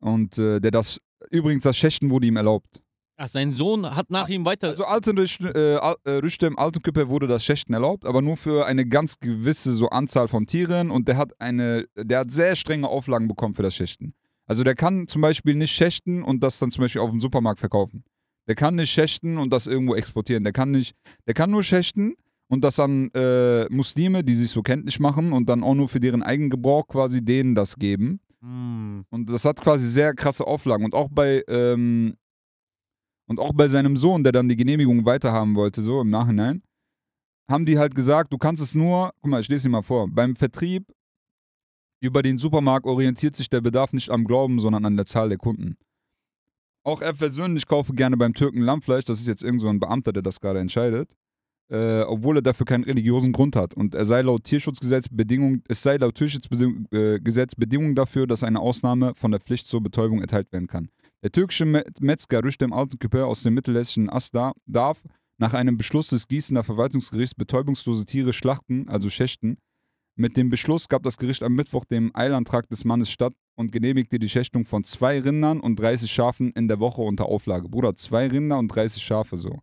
und äh, der das, übrigens das Schächten wurde ihm erlaubt. Ach, sein Sohn hat nach ihm weiter. Also Alten äh, äh, Rüstem Altenküppe wurde das Schächten erlaubt, aber nur für eine ganz gewisse so Anzahl von Tieren und der hat eine, der hat sehr strenge Auflagen bekommen für das Schächten. Also der kann zum Beispiel nicht schächten und das dann zum Beispiel auf dem Supermarkt verkaufen. Der kann nicht schächten und das irgendwo exportieren. Der kann nicht, der kann nur schächten und das an äh, Muslime, die sich so kenntlich machen und dann auch nur für deren eigenen Gebrauch quasi denen das geben. Hm. Und das hat quasi sehr krasse Auflagen. Und auch bei, ähm, und auch bei seinem Sohn, der dann die Genehmigung weiterhaben wollte, so im Nachhinein, haben die halt gesagt, du kannst es nur, guck mal, ich lese dir mal vor, beim Vertrieb über den Supermarkt orientiert sich der Bedarf nicht am Glauben, sondern an der Zahl der Kunden. Auch er persönlich kaufe gerne beim Türken Lammfleisch, das ist jetzt irgend so ein Beamter, der das gerade entscheidet, äh, obwohl er dafür keinen religiösen Grund hat. Und er sei laut Tierschutzgesetz Bedingung, es sei laut Tierschutzgesetz äh, Bedingung dafür, dass eine Ausnahme von der Pflicht zur Betäubung erteilt werden kann. Der türkische Me- Metzger Rüstem Altenküper aus dem mittelhessischen Asta darf nach einem Beschluss des Gießener Verwaltungsgerichts betäubungslose Tiere schlachten, also schächten. Mit dem Beschluss gab das Gericht am Mittwoch dem Eilantrag des Mannes statt und genehmigte die Schächtung von zwei Rindern und 30 Schafen in der Woche unter Auflage. Bruder, zwei Rinder und 30 Schafe so.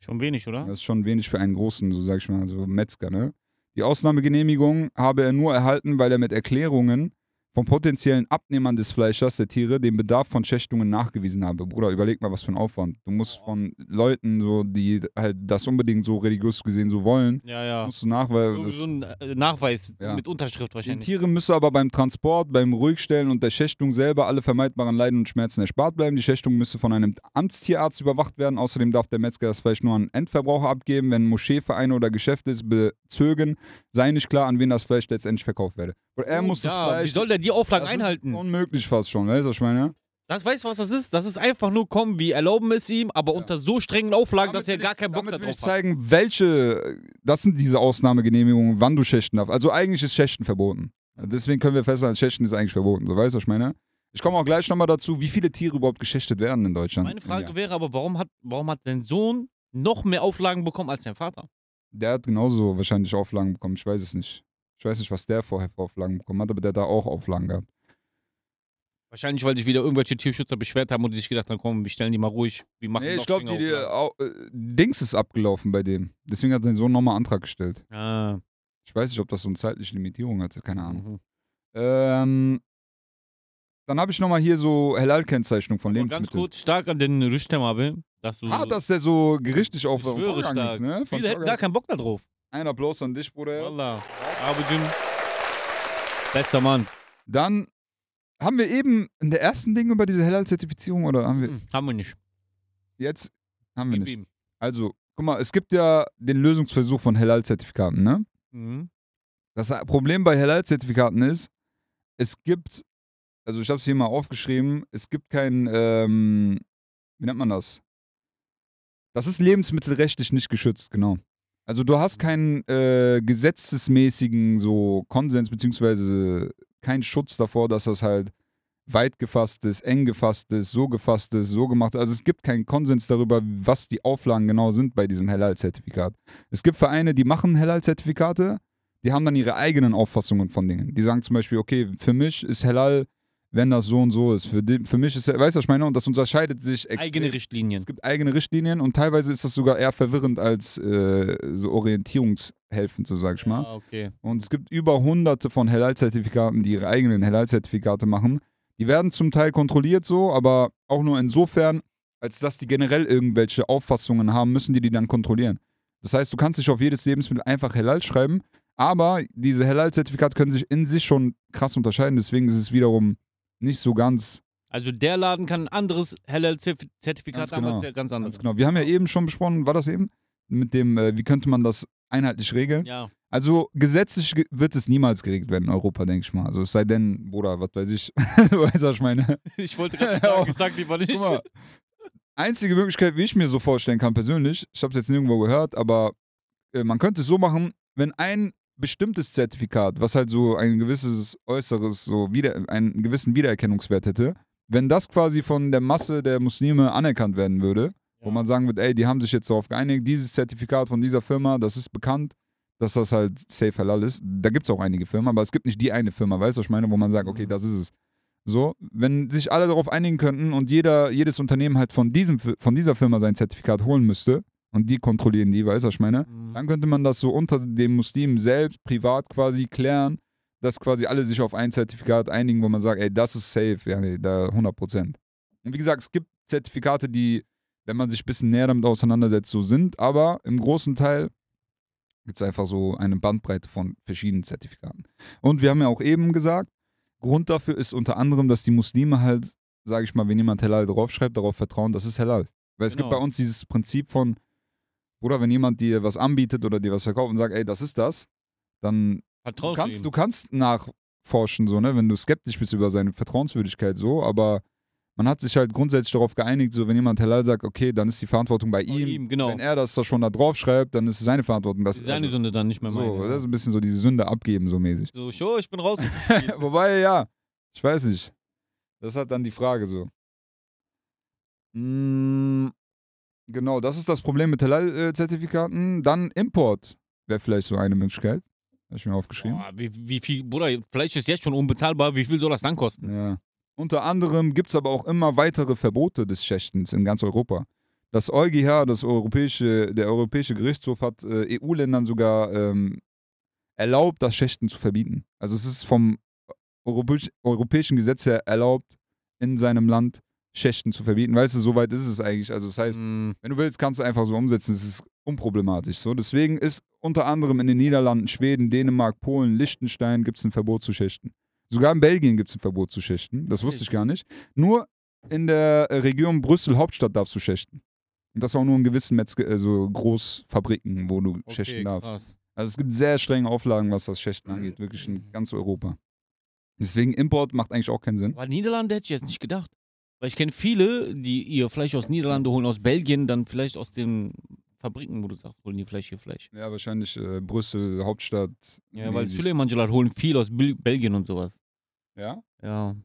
Schon wenig, oder? Das ist schon wenig für einen großen, so sag ich mal, so Metzger, ne? Die Ausnahmegenehmigung habe er nur erhalten, weil er mit Erklärungen von potenziellen Abnehmern des Fleischers der Tiere den Bedarf von Schächtungen nachgewiesen habe. Bruder, überleg mal, was für ein Aufwand. Du musst von Leuten, so, die halt das unbedingt so religiös gesehen so wollen, Ja, ja. musst du nach, weil So, so ein äh, Nachweis Ja. mit Unterschrift die wahrscheinlich. Tiere müssen aber beim Transport, beim Ruhigstellen und der Schächtung selber alle vermeidbaren Leiden und Schmerzen erspart bleiben. Die Schächtung müsse von einem Amtstierarzt überwacht werden. Außerdem darf der Metzger das Fleisch nur an Endverbraucher abgeben. Wenn Moscheevereine oder Geschäfte es bezögen, sei nicht klar, an wen das Fleisch letztendlich verkauft werde. Und er Oh, muss das Fleisch. Wie soll der die Auflagen das einhalten? Ist unmöglich fast schon, weißt du, was ich meine? Das weißt du, was das ist? Das ist einfach nur kommen, wir erlauben es ihm, aber Ja. unter so strengen Auflagen, dass er gar ich- keinen Bock damit darauf ich hat. zeigen, welche, das sind diese Ausnahmegenehmigungen, wann du schächten darfst. Also eigentlich ist Schächten verboten. Deswegen können wir festhalten, Schächten ist eigentlich verboten. So weißt du, was ich meine? Ich komme auch gleich nochmal dazu, wie viele Tiere überhaupt geschächtet werden in Deutschland. Meine Frage wäre aber, warum hat, warum hat dein Sohn noch mehr Auflagen bekommen als sein Vater? Der hat genauso wahrscheinlich Auflagen bekommen, ich weiß es nicht. Ich weiß nicht, was der vorher für Auflagen bekommen hat, aber der hat da auch Auflagen gehabt. Wahrscheinlich, weil sich wieder irgendwelche Tierschützer beschwert haben und die sich gedacht haben, komm, wir stellen die mal ruhig. Wir machen Nee, ich glaube, die, die au- äh, Dings ist abgelaufen bei dem. Deswegen hat sein Sohn nochmal Antrag gestellt. Ah, Ich weiß nicht, ob das so eine zeitliche Limitierung hatte, keine Ahnung. Mhm. Ähm, dann habe ich nochmal hier so Halal-Kennzeichnung von Und ganz Lebensmitteln. kurz, stark an den Rüstem habe, dass du. Ah, dass der so gerichtlich auf auf Vorgang ist, ne? Von Viele hätten gar keinen Bock da drauf. Ein Applaus an dich, Bruder. Wallah. Abujin. Bester Mann. Dann haben wir eben in der ersten Ding über diese Halal-Zertifizierung oder haben wir Hm, haben wir nicht. jetzt haben wir nicht. Also, guck mal, es gibt ja den Lösungsversuch von Halal-Zertifikaten, ne? Mhm. Das Problem bei Halal-Zertifikaten ist, es gibt, also ich habe es hier mal aufgeschrieben, es gibt kein, ähm, wie nennt man das? Das ist lebensmittelrechtlich nicht geschützt, genau. Also du hast keinen äh, gesetzesmäßigen so Konsens beziehungsweise keinen Schutz davor, dass das halt weit gefasst ist, eng gefasst ist, so gefasst ist, so gemacht ist. Also es gibt keinen Konsens darüber, was die Auflagen genau sind bei diesem Halal-Zertifikat. Es gibt Vereine, die machen Halal-Zertifikate, die haben dann ihre eigenen Auffassungen von Dingen. Die sagen zum Beispiel, okay, für mich ist Halal, wenn das so und so ist. Für, die, für mich ist, weißt du, was ich meine? Und das unterscheidet sich extrem. Eigene Richtlinien. Es gibt eigene Richtlinien und teilweise ist das sogar eher verwirrend als äh, so orientierungshelfend, so sag ich mal. Ah, okay. Und es gibt über hunderte von Halal-Zertifikaten, die ihre eigenen Halal-Zertifikate machen. Die werden zum Teil kontrolliert so, aber auch nur insofern, als dass die generell irgendwelche Auffassungen haben, müssen die die dann kontrollieren. Das heißt, du kannst dich auf jedes Lebensmittel einfach Halal schreiben, aber diese Halal-Zertifikate können sich in sich schon krass unterscheiden. Deswegen ist es wiederum nicht so ganz, Also der Laden kann ein anderes Halal-Zertifikat Ganz haben genau. als der ganz andere. ganz genau. Wir haben ja eben schon besprochen, war das eben? Mit dem, äh, wie könnte man das einheitlich regeln? Ja. Also gesetzlich ge- wird es niemals geregelt werden in Europa, denke ich mal. Also es sei denn, Bruder, was weiß ich, du weißt, was ich meine. Ich wollte gerade sagen, ich sag lieber nicht. Guck mal, einzige Möglichkeit, wie ich mir so vorstellen kann persönlich, ich habe es jetzt nirgendwo gehört, aber äh, man könnte es so machen, wenn ein bestimmtes Zertifikat, was halt so ein gewisses äußeres, so wieder, einen gewissen Wiedererkennungswert hätte, wenn das quasi von der Masse der Muslime anerkannt werden würde, wo Ja. man sagen wird, ey, die haben sich jetzt darauf geeinigt, dieses Zertifikat von dieser Firma, das ist bekannt, dass das halt safe halal ist. Da gibt es auch einige Firmen, aber es gibt nicht die eine Firma, weißt du, was ich meine, wo man sagt, okay, Mhm. das ist es. So, wenn sich alle darauf einigen könnten und jeder, jedes Unternehmen halt von, diesem, von dieser Firma sein Zertifikat holen müsste und die kontrollieren die, weißt du, was ich meine? Mhm. Dann könnte man das so unter den Muslimen selbst, privat quasi klären, dass quasi alle sich auf ein Zertifikat einigen, wo man sagt, ey, das ist safe, ja, nee, da 100 Prozent. Und wie gesagt, es gibt Zertifikate, die, wenn man sich ein bisschen näher damit auseinandersetzt, so sind, aber im großen Teil gibt es einfach so eine Bandbreite von verschiedenen Zertifikaten. Und wir haben ja auch eben gesagt, Grund dafür ist unter anderem, dass die Muslime halt, sage ich mal, wenn jemand Halal draufschreibt, darauf vertrauen, das ist Halal. Weil es gibt Genau. bei uns dieses Prinzip von, oder wenn jemand dir was anbietet oder dir was verkauft und sagt, ey, das ist das, dann du Vertraust kannst, ihm. du kannst nachforschen, so, ne, wenn du skeptisch bist über seine Vertrauenswürdigkeit, so, aber man hat sich halt grundsätzlich darauf geeinigt, so, wenn jemand Halal sagt, okay, dann ist die Verantwortung bei ihm. ihm, genau. Wenn er das da schon da drauf schreibt, dann ist es seine Verantwortung. Das, Seine also, Sünde dann nicht mehr so, meine. das ist ein bisschen so diese Sünde abgeben, so mäßig. So, schon, ich bin raus. Wobei, ja, ich weiß nicht. Das ist halt dann die Frage so. Mm, genau, das ist das Problem mit Halal-Zertifikaten. Dann Import wäre vielleicht so eine Möglichkeit. Habe ich mir aufgeschrieben. Boah, wie, wie viel, Bruder, Fleisch ist jetzt schon unbezahlbar. Wie viel soll das dann kosten? Ja. Unter anderem gibt es aber auch immer weitere Verbote des Schächtens in ganz Europa. Das EuGH, das europäische, der Europäische Gerichtshof, hat äh, EU-Ländern sogar ähm, erlaubt, das Schächten zu verbieten. Also es ist vom Europäisch, europäischen Gesetz her erlaubt, in seinem Land Schächten zu verbieten. Weißt du, soweit ist es eigentlich. Also das heißt, Mm, wenn du willst, kannst du einfach so umsetzen. Es ist unproblematisch. So. Deswegen ist unter anderem in den Niederlanden, Schweden, Dänemark, Polen, Liechtenstein gibt es ein Verbot zu schächten. Sogar in Belgien gibt es ein Verbot zu schächten. Das wusste ich gar nicht. Nur in der äh, Region Brüssel Hauptstadt darfst du schächten. Und das auch nur in gewissen Metzge also Großfabriken, wo du okay, schächten darfst. krass. Also es gibt sehr strenge Auflagen, was das Schächten angeht, wirklich in ganz Europa. Deswegen Import macht eigentlich auch keinen Sinn. Aber Niederlande hätte ich jetzt nicht gedacht. Weil ich kenne viele, die ihr Fleisch aus Niederlande holen, aus Belgien, dann vielleicht aus den Fabriken, wo du sagst, holen die Fleisch hier Fleisch. Ja, wahrscheinlich äh, Brüssel, Hauptstadt. Ja, weil Jalal holen viel aus Bil Belgien und sowas. Ja, Ja.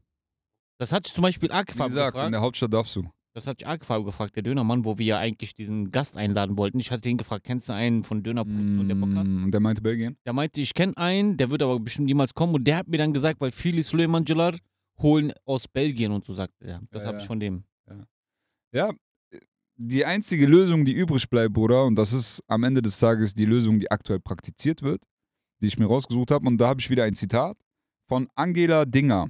Das hat sich zum Beispiel wie Akfab gesagt, in der Hauptstadt darfst du. Das hat sich Akfab gefragt, der Dönermann, wo wir ja eigentlich diesen Gast einladen wollten. Ich hatte ihn gefragt, kennst du einen von Dönerproduktion, der Bock hat? Mm, Und der meinte Belgien? Der meinte, ich kenne einen, der wird aber bestimmt niemals kommen. Und der hat mir dann gesagt, weil viele Suleiman Jalal holen aus Belgien und so sagt er. Das Ja, habe ich von dem. Ja, die einzige Lösung, die übrig bleibt, Bruder, und das ist am Ende des Tages die Lösung, die aktuell praktiziert wird, die ich mir rausgesucht habe. Und da habe ich wieder ein Zitat von Angela Dinger.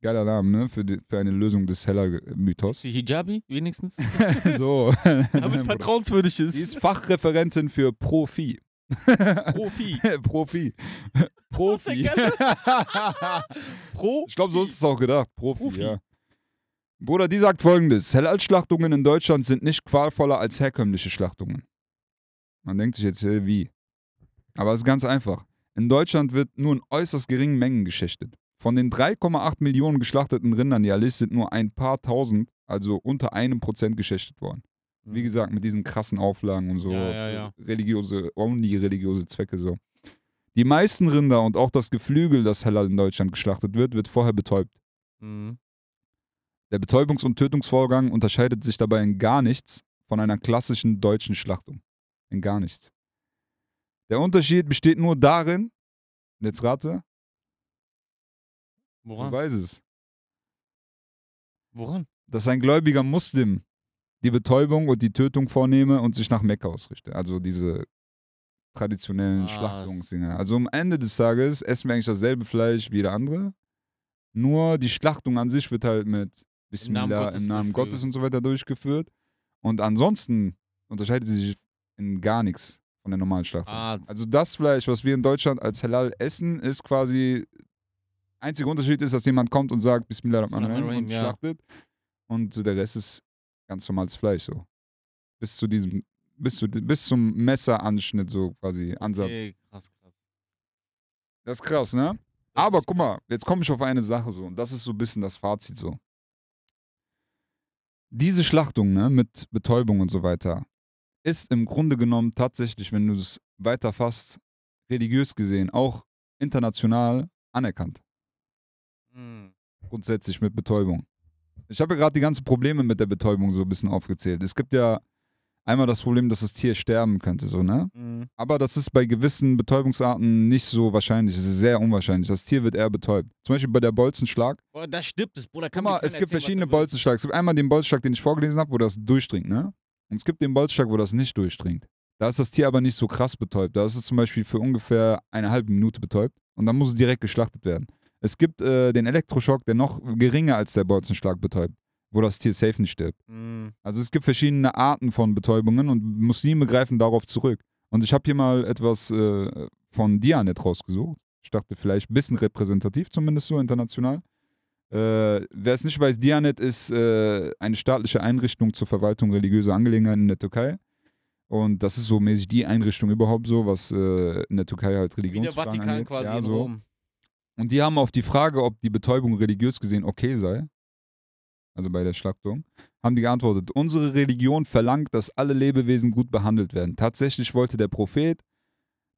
Geiler Name, ne? Für, die, für eine Lösung des Heller-Mythos. Die Hijabi wenigstens. so. Damit vertrauenswürdig ist. Die ist Fachreferentin für Profi. Profi. Profi. Profi. Pro. Ich glaube, so ist es auch gedacht. Profi, Profi. ja. Bruder, die sagt folgendes: Hellal-Schlachtungen in Deutschland sind nicht qualvoller als herkömmliche Schlachtungen. Man denkt sich jetzt, äh, wie? Aber es ist ganz einfach. In Deutschland wird nur in äußerst geringen Mengen geschächtet. Von den 3,8 Millionen geschlachteten Rindern jährlich sind nur ein paar tausend, also unter einem Prozent geschächtet worden. Wie gesagt, mit diesen krassen Auflagen und so. Ja, ja, ja. Religiöse, omni-religiöse Zwecke so. Die meisten Rinder und auch das Geflügel, das Halal in Deutschland geschlachtet wird, wird vorher betäubt. Mhm. Der Betäubungs- und Tötungsvorgang unterscheidet sich dabei in gar nichts von einer klassischen deutschen Schlachtung. In gar nichts. Der Unterschied besteht nur darin, jetzt rate, du Woran? weißt es, Woran? dass ein gläubiger Muslim die Betäubung und die Tötung vornehme und sich nach Mekka ausrichte. Also diese traditionellen Ah, Schlachtungsdinger. Also am Ende des Tages essen wir eigentlich dasselbe Fleisch wie jeder andere. Nur die Schlachtung an sich wird halt mit Bismillah im Namen Namen, Gottes Gottes und so weiter durchgeführt. Und ansonsten unterscheidet sie sich in gar nichts von der normalen Schlachtung. Ah, Also das Fleisch, was wir in Deutschland als Halal essen, ist quasi einziger Unterschied ist, dass jemand kommt und sagt Bismillah Rahman Rahim und ja. schlachtet und der Rest ist ganz normales Fleisch so. Bis zu diesem bis, zu, bis zum Messeranschnitt so quasi Ansatz. okay, krass, krass. Das ist krass, ne? Aber guck mal, jetzt komme ich auf eine Sache so und das ist so ein bisschen das Fazit so. Diese Schlachtung, ne, mit Betäubung und so weiter, ist im Grunde genommen tatsächlich, wenn du es weiter fasst, religiös gesehen, auch international anerkannt. Mhm. Grundsätzlich mit Betäubung. Ich habe ja gerade die ganzen Probleme mit der Betäubung so ein bisschen aufgezählt. Es gibt ja einmal das Problem, dass das Tier sterben könnte, so, ne? Mhm. Aber das ist bei gewissen Betäubungsarten nicht so wahrscheinlich. Es ist sehr unwahrscheinlich. Das Tier wird eher betäubt. Zum Beispiel bei der Bolzenschlag. Boah, das stimmt, das Bruder Guck kann mal, mir es gibt erzählen, verschiedene er. Bolzenschlag. Es gibt einmal den Bolzenschlag, den ich vorgelesen habe, wo das durchdringt, ne? Und es gibt den Bolzenschlag, wo das nicht durchdringt. Da ist das Tier aber nicht so krass betäubt. Da ist es zum Beispiel für ungefähr eine halbe Minute betäubt und dann muss es direkt geschlachtet werden. Es gibt äh, den Elektroschock, der noch geringer als der Bolzenschlag betäubt, wo das Tier safe nicht stirbt. Mhm. Also es gibt verschiedene Arten von Betäubungen und Muslime greifen darauf zurück. Und ich habe hier mal etwas äh, von Dianet rausgesucht. Ich dachte vielleicht ein bisschen repräsentativ, zumindest so international. Äh, Wer es nicht weiß, Dianet ist äh, eine staatliche Einrichtung zur Verwaltung religiöser Angelegenheiten in der Türkei. Und das ist so mäßig die Einrichtung überhaupt so, was äh, in der Türkei halt Wie der Religionsfragen Vatikan angeht. quasi Ja, so. Rom. Und die haben auf die Frage, ob die Betäubung religiös gesehen okay sei, also bei der Schlachtung, haben die geantwortet, unsere Religion verlangt, dass alle Lebewesen gut behandelt werden. Tatsächlich wollte der Prophet,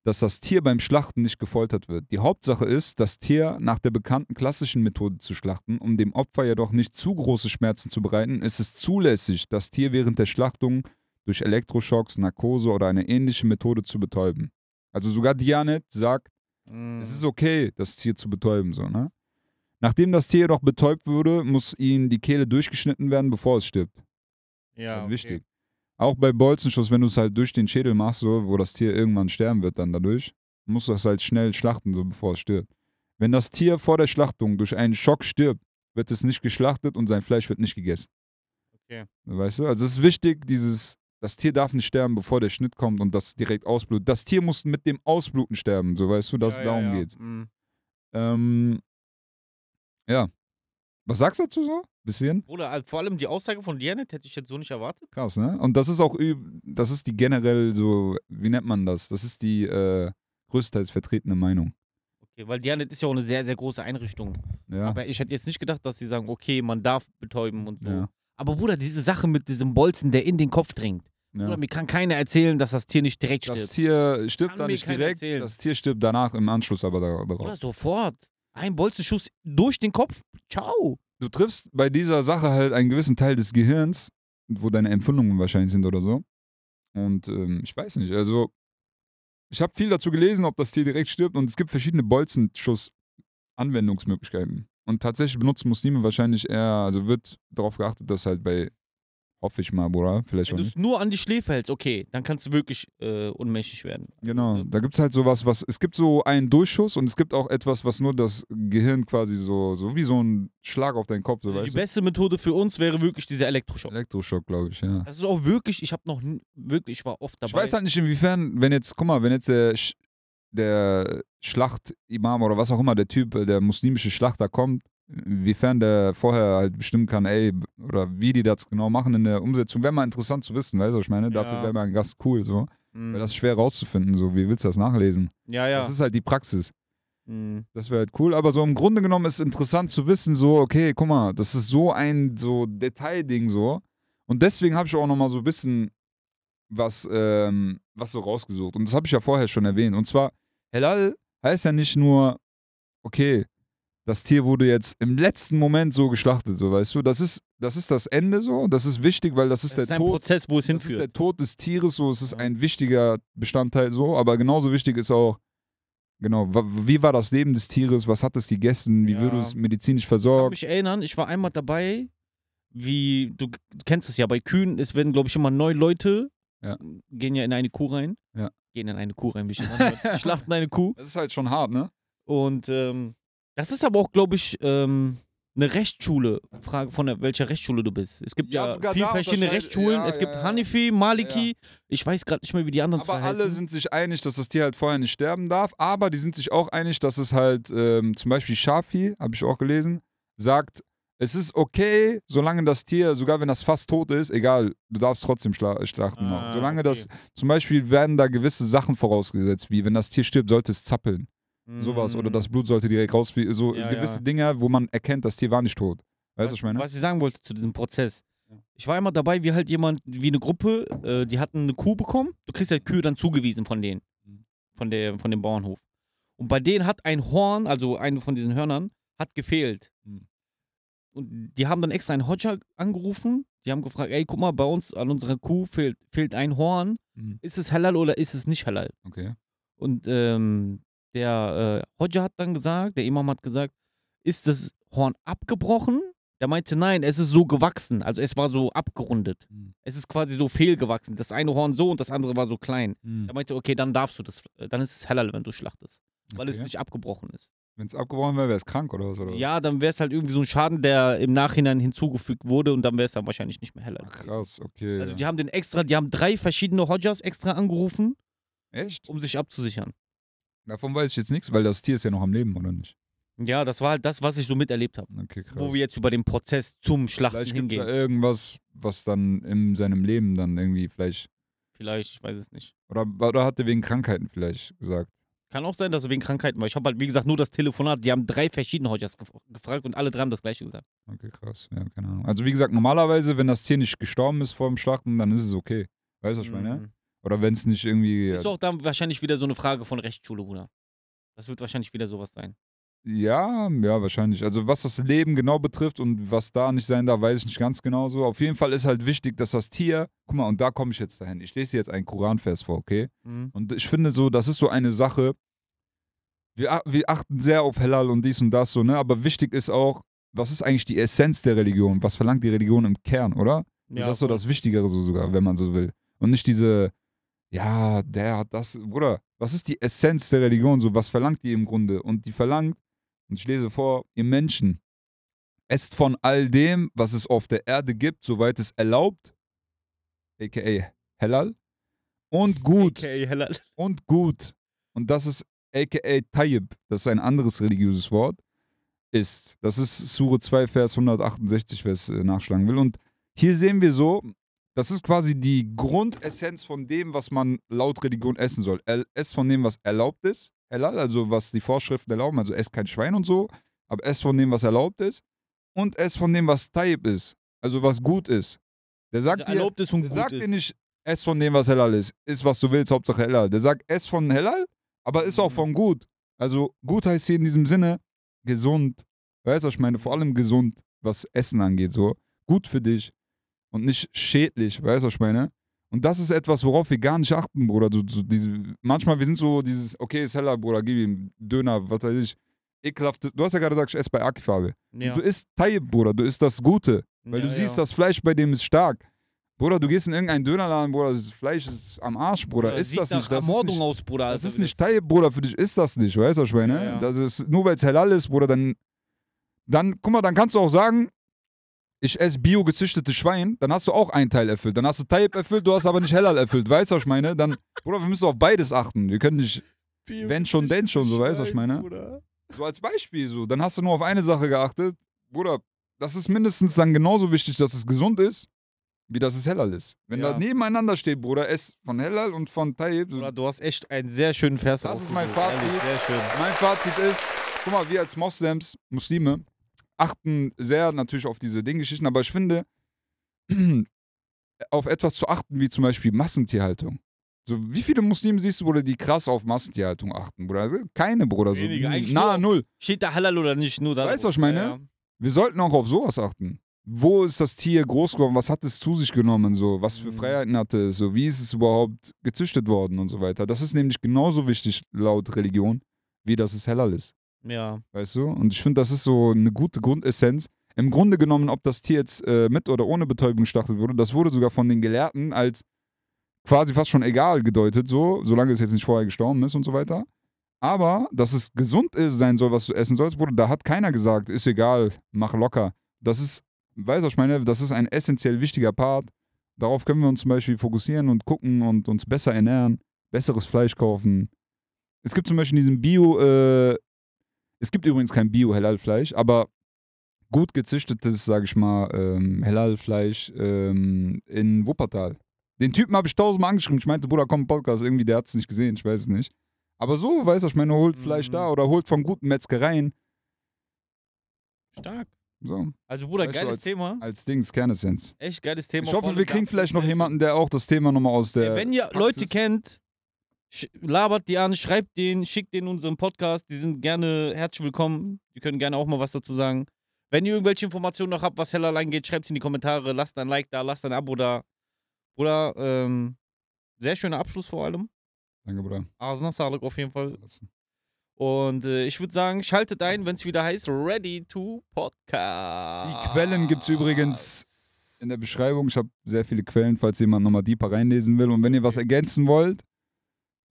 dass das Tier beim Schlachten nicht gefoltert wird. Die Hauptsache ist, das Tier nach der bekannten klassischen Methode zu schlachten. Um dem Opfer jedoch nicht zu große Schmerzen zu bereiten, ist es zulässig, das Tier während der Schlachtung durch Elektroschocks, Narkose oder eine ähnliche Methode zu betäuben. Also sogar Dianet sagt, Mhm. es ist okay, das Tier zu betäuben, so, ne? Nachdem das Tier jedoch betäubt wurde, muss ihnen die Kehle durchgeschnitten werden, bevor es stirbt. ja, Also okay. wichtig. Auch bei Bolzenschuss, wenn du es halt durch den Schädel machst, so, wo das Tier irgendwann sterben wird dann dadurch, musst du das halt schnell schlachten, so bevor es stirbt. Wenn das Tier vor der Schlachtung durch einen Schock stirbt, wird es nicht geschlachtet und sein Fleisch wird nicht gegessen. Okay. Weißt du? Also es ist wichtig, dieses, das Tier darf nicht sterben, bevor der Schnitt kommt und das direkt ausblutet. Das Tier muss mit dem Ausbluten sterben, so weißt du, dass ja, darum ja, ja. geht's. Mhm. Ähm, ja. Was sagst du dazu so? Bisschen? Bruder, also vor allem die Aussage von Dianet hätte ich jetzt so nicht erwartet. Krass, ne? Und das ist auch, das ist die generell so, wie nennt man das? Das ist die äh, größtenteils vertretene Meinung. Okay, weil Dianet ist ja auch eine sehr, sehr große Einrichtung. Ja. Aber ich hätte jetzt nicht gedacht, dass sie sagen, okay, man darf betäuben und so. ja. Aber Bruder, diese Sache mit diesem Bolzen, der in den Kopf dringt. ja. Bruder, mir kann keiner erzählen, dass das Tier nicht direkt Das stirbt. Tier stirbt Kann da mir nicht direkt, erzählen. das Tier stirbt danach im Anschluss aber darauf. sofort. Ein Bolzenschuss durch den Kopf. Ciao. Du triffst bei dieser Sache halt einen gewissen Teil des Gehirns, wo deine Empfindungen wahrscheinlich sind oder so. Und ähm, ich weiß nicht, also ich habe viel dazu gelesen, ob das Tier direkt stirbt und es gibt verschiedene Bolzenschuss-Anwendungsmöglichkeiten. Und tatsächlich benutzen Muslime wahrscheinlich eher, also wird darauf geachtet, dass halt bei Hoffe ich mal, Bruder. Vielleicht Wenn du es nur an die Schläfe hältst, okay, dann kannst du wirklich äh, unmächtig werden. Genau, da gibt es halt sowas, was, es gibt so einen Durchschuss und es gibt auch etwas, was nur das Gehirn quasi so, so wie so ein Schlag auf deinen Kopf, so Also die beste Methode für uns wäre wirklich dieser Elektroschock. Elektroschock, glaube ich, ja. Das ist auch wirklich, ich habe noch wirklich, ich war oft dabei. Ich weiß halt nicht, inwiefern, wenn jetzt, guck mal, wenn jetzt der, der Schlachtimam oder was auch immer, der Typ, äh, der muslimische Schlachter kommt, inwiefern der vorher halt bestimmen kann, ey, oder wie die das genau machen in der Umsetzung, wäre mal interessant zu wissen, weißt du, was ich meine? Dafür Ja. wäre mal ein Gast cool, so. Mhm. Weil das ist schwer rauszufinden, so, wie willst du das nachlesen? ja, ja. Das ist halt die Praxis. Mhm. Das wäre halt cool, aber so im Grunde genommen ist es interessant zu wissen, so, okay, guck mal, das ist so ein so Detailding so. Und deswegen habe ich auch nochmal so ein bisschen was, ähm, was so rausgesucht. Und das habe ich ja vorher schon erwähnt. Und zwar, Helal heißt ja nicht nur, okay, das Tier wurde jetzt im letzten Moment so geschlachtet, so weißt du. Das ist, das ist das Ende so. Das ist wichtig, weil das ist Das der ist Tod. Prozess, wo es Das ist hinführt. der Tod des Tieres, so. Es ist Ja. ein wichtiger Bestandteil, so. Aber genauso wichtig ist auch, genau, wie war das Leben des Tieres? Was hat es gegessen? Wie Ja. würde es medizinisch Ich kann versorgt? mich erinnern, ich war einmal dabei, wie, du, du kennst es ja, bei Kühen, es werden, glaube ich, immer neun Leute, Ja. gehen ja in eine Kuh rein. Ja. Gehen in eine Kuh rein, wie. Schlachten eine Kuh. Das ist halt schon hart, ne? Und ähm, das ist aber auch, glaube ich, ähm, eine Rechtsschule. Frage von der, welcher Rechtsschule du bist. Es gibt Ja, ja, sogar viele verschiedene Rechtsschulen. ja, es gibt ja. Hanifi, Maliki. Ich weiß gerade nicht mehr, wie die anderen Aber zwei alle heißen. sind sich einig, dass das Tier halt vorher nicht sterben darf. Aber die sind sich auch einig, dass es halt, ähm, zum Beispiel Shafi, habe ich auch gelesen, sagt, es ist okay, solange das Tier, sogar wenn das fast tot ist, egal, du darfst trotzdem schla schlachten noch. Ah, Solange okay. das, zum Beispiel werden da gewisse Sachen vorausgesetzt, wie wenn das Tier stirbt, sollte es zappeln. Sowas. Oder das Blut sollte direkt rausfließen. So Mm. Ja, gewisse ja. Dinge, wo man erkennt, das Tier war nicht tot. Weißt du, was ich meine? Was ich sagen wollte zu diesem Prozess. Ich war immer dabei, wie halt jemand, wie eine Gruppe, äh, die hatten eine Kuh bekommen. Du kriegst ja Kühe dann zugewiesen von denen. Mhm. Von, der, von dem Bauernhof. Und bei denen hat ein Horn, also eine von diesen Hörnern, hat gefehlt. Mhm. Und die haben dann extra einen Hodja angerufen. Die haben gefragt, ey, guck mal, bei uns an unserer Kuh fehlt, fehlt ein Horn. Mhm. Ist es halal oder ist es nicht halal? Okay. Und ähm, der äh, Hodja hat dann gesagt, der Imam hat gesagt, ist das Horn abgebrochen? Der meinte, nein, es ist so gewachsen. Also es war so abgerundet. Mhm. Es ist quasi so fehlgewachsen. Das eine Horn so und das andere war so klein. Mhm. Er meinte, okay, dann darfst du das, dann ist es halal, wenn du schlachtest. Weil es Okay. nicht abgebrochen ist. Wenn es abgebrochen wäre, wäre es krank oder was? Oder? Ja, dann wäre es halt irgendwie so ein Schaden, der im Nachhinein hinzugefügt wurde und dann wäre es dann wahrscheinlich nicht mehr halal. Ach, krass, okay. Also die haben den extra, die haben drei verschiedene Hodjas extra angerufen, Echt? um sich abzusichern. Davon weiß ich jetzt nichts, weil das Tier ist ja noch am Leben, oder nicht? Ja, das war halt das, was ich so miterlebt habe. Okay, krass. Wo wir jetzt über den Prozess zum Schlachten Vielleicht gibt es ja hingehen. irgendwas, was dann in seinem Leben dann irgendwie vielleicht. Vielleicht, ich weiß es nicht. Oder, oder hat er wegen Krankheiten vielleicht gesagt? Kann auch sein, dass er wegen Krankheiten war. Ich habe halt, wie gesagt, nur das Telefonat. Die haben drei verschiedene Hodjas gef gefragt und alle drei haben das gleiche gesagt. Okay, krass. Ja, keine Ahnung. Also wie gesagt, normalerweise, wenn das Tier nicht gestorben ist vor dem Schlachten, dann ist es okay. Weißt du, was ich meine? Mhm. Oder wenn es nicht irgendwie. Ist auch dann wahrscheinlich wieder so eine Frage von Rechtsschule, Bruder. Das wird wahrscheinlich wieder sowas sein. Ja, ja, wahrscheinlich. Also was das Leben genau betrifft und was da nicht sein darf, weiß ich nicht ganz genau so. Auf jeden Fall ist halt wichtig, dass das Tier, guck mal, und da komme ich jetzt dahin. Ich lese jetzt einen Koranvers vor, okay? Mhm. Und ich finde so, das ist so eine Sache, wir, wir achten sehr auf Halal und dies und das so, ne? Aber wichtig ist auch, was ist eigentlich die Essenz der Religion? Was verlangt die Religion im Kern, oder? Ja, das ist so das Wichtigere so sogar, wenn man so will. Und nicht diese, ja, der hat das, Bruder, was ist die Essenz der Religion so? Was verlangt die im Grunde? Und die verlangt, und ich lese vor, ihr Menschen, esst von all dem, was es auf der Erde gibt, soweit es erlaubt, aka Halal, und gut, Okay, halal. und gut, und das ist aka Tayyib, das ist ein anderes religiöses Wort, ist. Das ist Sure 2, Vers 168, wer es äh, nachschlagen will. Und hier sehen wir so, das ist quasi die Grundessenz von dem, was man laut Religion essen soll. Er- Ess von dem, was erlaubt ist, halal, also was die Vorschriften erlauben, also ess kein Schwein und so, aber ess von dem, was erlaubt ist, und ess von dem, was Tayyib ist, also was gut ist. Der sagt Also dir, ist und der sagt ist. dir nicht, ess von dem, was halal ist. Iss, was du willst, Hauptsache halal. Der sagt, ess von halal, aber ist auch Mhm. von gut. Also gut heißt hier in diesem Sinne gesund. Weißt du, was ich meine? Vor allem gesund, was Essen angeht. So gut für dich und nicht schädlich. Weißt du, was ich meine? Und das ist etwas, worauf wir gar nicht achten, Bruder. So, so diese, manchmal, wir sind so dieses, okay, ist heller, Bruder, gib ihm Döner, was weiß ich. Ekelhaft. Du hast ja gerade gesagt, ich esse bei Akifarbe. Ja. Du isst Tayyib, Bruder, du isst das Gute. Weil ja, du siehst, ja. das Fleisch bei dem ist stark. Bruder, du gehst in irgendeinen Dönerladen, Bruder, das Fleisch ist am Arsch, Bruder. ist das nicht? Das ist Ermordung nicht, aus, Bruder. das Alter, ist nicht Tayyip, Bruder, für dich ist das nicht, weißt du, meine? Ja, ja. Das ist, nur weil es halal ist, Bruder, dann, dann, guck mal, dann kannst du auch sagen, ich esse bio gezüchtete Schwein, dann hast du auch einen Teil erfüllt. Dann hast du Tayyip erfüllt, du hast aber nicht halal erfüllt, weißt du, was ich meine? Dann, Bruder, wir müssen auf beides achten. Wir können nicht, wenn schon, denn schon, so, weißt du, was ich meine? Bruder. so als Beispiel, so, dann hast du nur auf eine Sache geachtet, Bruder, das ist mindestens dann genauso wichtig, dass es gesund ist, wie dass es halal ist. Wenn Ja. da nebeneinander steht, Bruder, ess von halal und von Tayyip, so, Bruder, du hast echt einen sehr schönen Vers Das ist mein Fazit. Ehrlich, sehr schön. Mein Fazit ist, guck mal, wir als Moslems, Muslime, achten sehr natürlich auf diese Dinggeschichten, aber ich finde, auf etwas zu achten, wie zum Beispiel Massentierhaltung. So, wie viele Muslime siehst du, Bruder, die krass auf Massentierhaltung achten, Bruder? Keine, Bruder. So, auf- null. Steht da halal oder nicht? Nur da. Weißt du, was ich meine? Wir sollten auch auf sowas achten. Wo ist das Tier groß geworden? Was hat es zu sich genommen? So, was für Mhm. Freiheiten hatte es? So, wie ist es überhaupt gezüchtet worden und so weiter? Das ist nämlich genauso wichtig laut Religion, wie dass es halal ist. Ja. Weißt du? Und ich finde, das ist so eine gute Grundessenz. Im Grunde genommen, ob das Tier jetzt äh, mit oder ohne Betäubung geschlachtet wurde, das wurde sogar von den Gelehrten als quasi fast schon egal gedeutet, so, solange es jetzt nicht vorher gestorben ist und so weiter. Aber, dass es gesund ist, sein soll, was du essen sollst, Bruder, da hat keiner gesagt, ist egal, mach locker. Das ist, weißt du, ich meine, das ist ein essentiell wichtiger Part. Darauf können wir uns zum Beispiel fokussieren und gucken und uns besser ernähren, besseres Fleisch kaufen. Es gibt zum Beispiel diesen Bio, äh, es gibt übrigens kein Bio-Halal-Fleisch, aber gut gezüchtetes, sag ich mal, ähm, Halal-Fleisch ähm, in Wuppertal. Den Typen habe ich tausendmal angeschrieben. Ich meinte, Bruder, komm, Podcast, irgendwie, der hat es nicht gesehen, ich weiß es nicht. Aber so, weißt du, ich meine, holt Fleisch Mhm. da oder holt von guten Metzgereien. Stark. So, Also, Bruder, Weißt du, geiles als- Thema. als Dings, Kernessenz. Echt geiles Thema. Ich hoffe, wir kriegen vielleicht noch jemanden, der auch das Thema nochmal aus der. Ey, Wenn ihr Praxis- Leute kennt, labert die an, schreibt den, schickt den unseren Podcast. Die sind gerne herzlich willkommen. Die können gerne auch mal was dazu sagen. Wenn ihr irgendwelche Informationen noch habt, was Heller angeht, schreibt es in die Kommentare. Lasst ein Like da, lasst ein Abo da. Bruder, ähm, sehr schöner Abschluss vor allem. Danke, Bruder. Asna Salek auf jeden Fall. Und äh, ich würde sagen, schaltet ein, wenn es wieder heißt Ready to Podcast. Die Quellen gibt's übrigens in der Beschreibung. Ich habe sehr viele Quellen, falls jemand nochmal deeper reinlesen will. Und wenn ihr was ergänzen wollt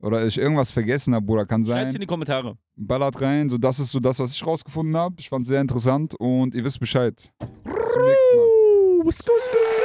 oder ich irgendwas vergessen habe, Bruder, kann Schreibt in sein, die Kommentare. ballert rein. So, das ist so das, was ich rausgefunden habe. Ich fand es sehr interessant und ihr wisst Bescheid. Bis zum nächsten Mal.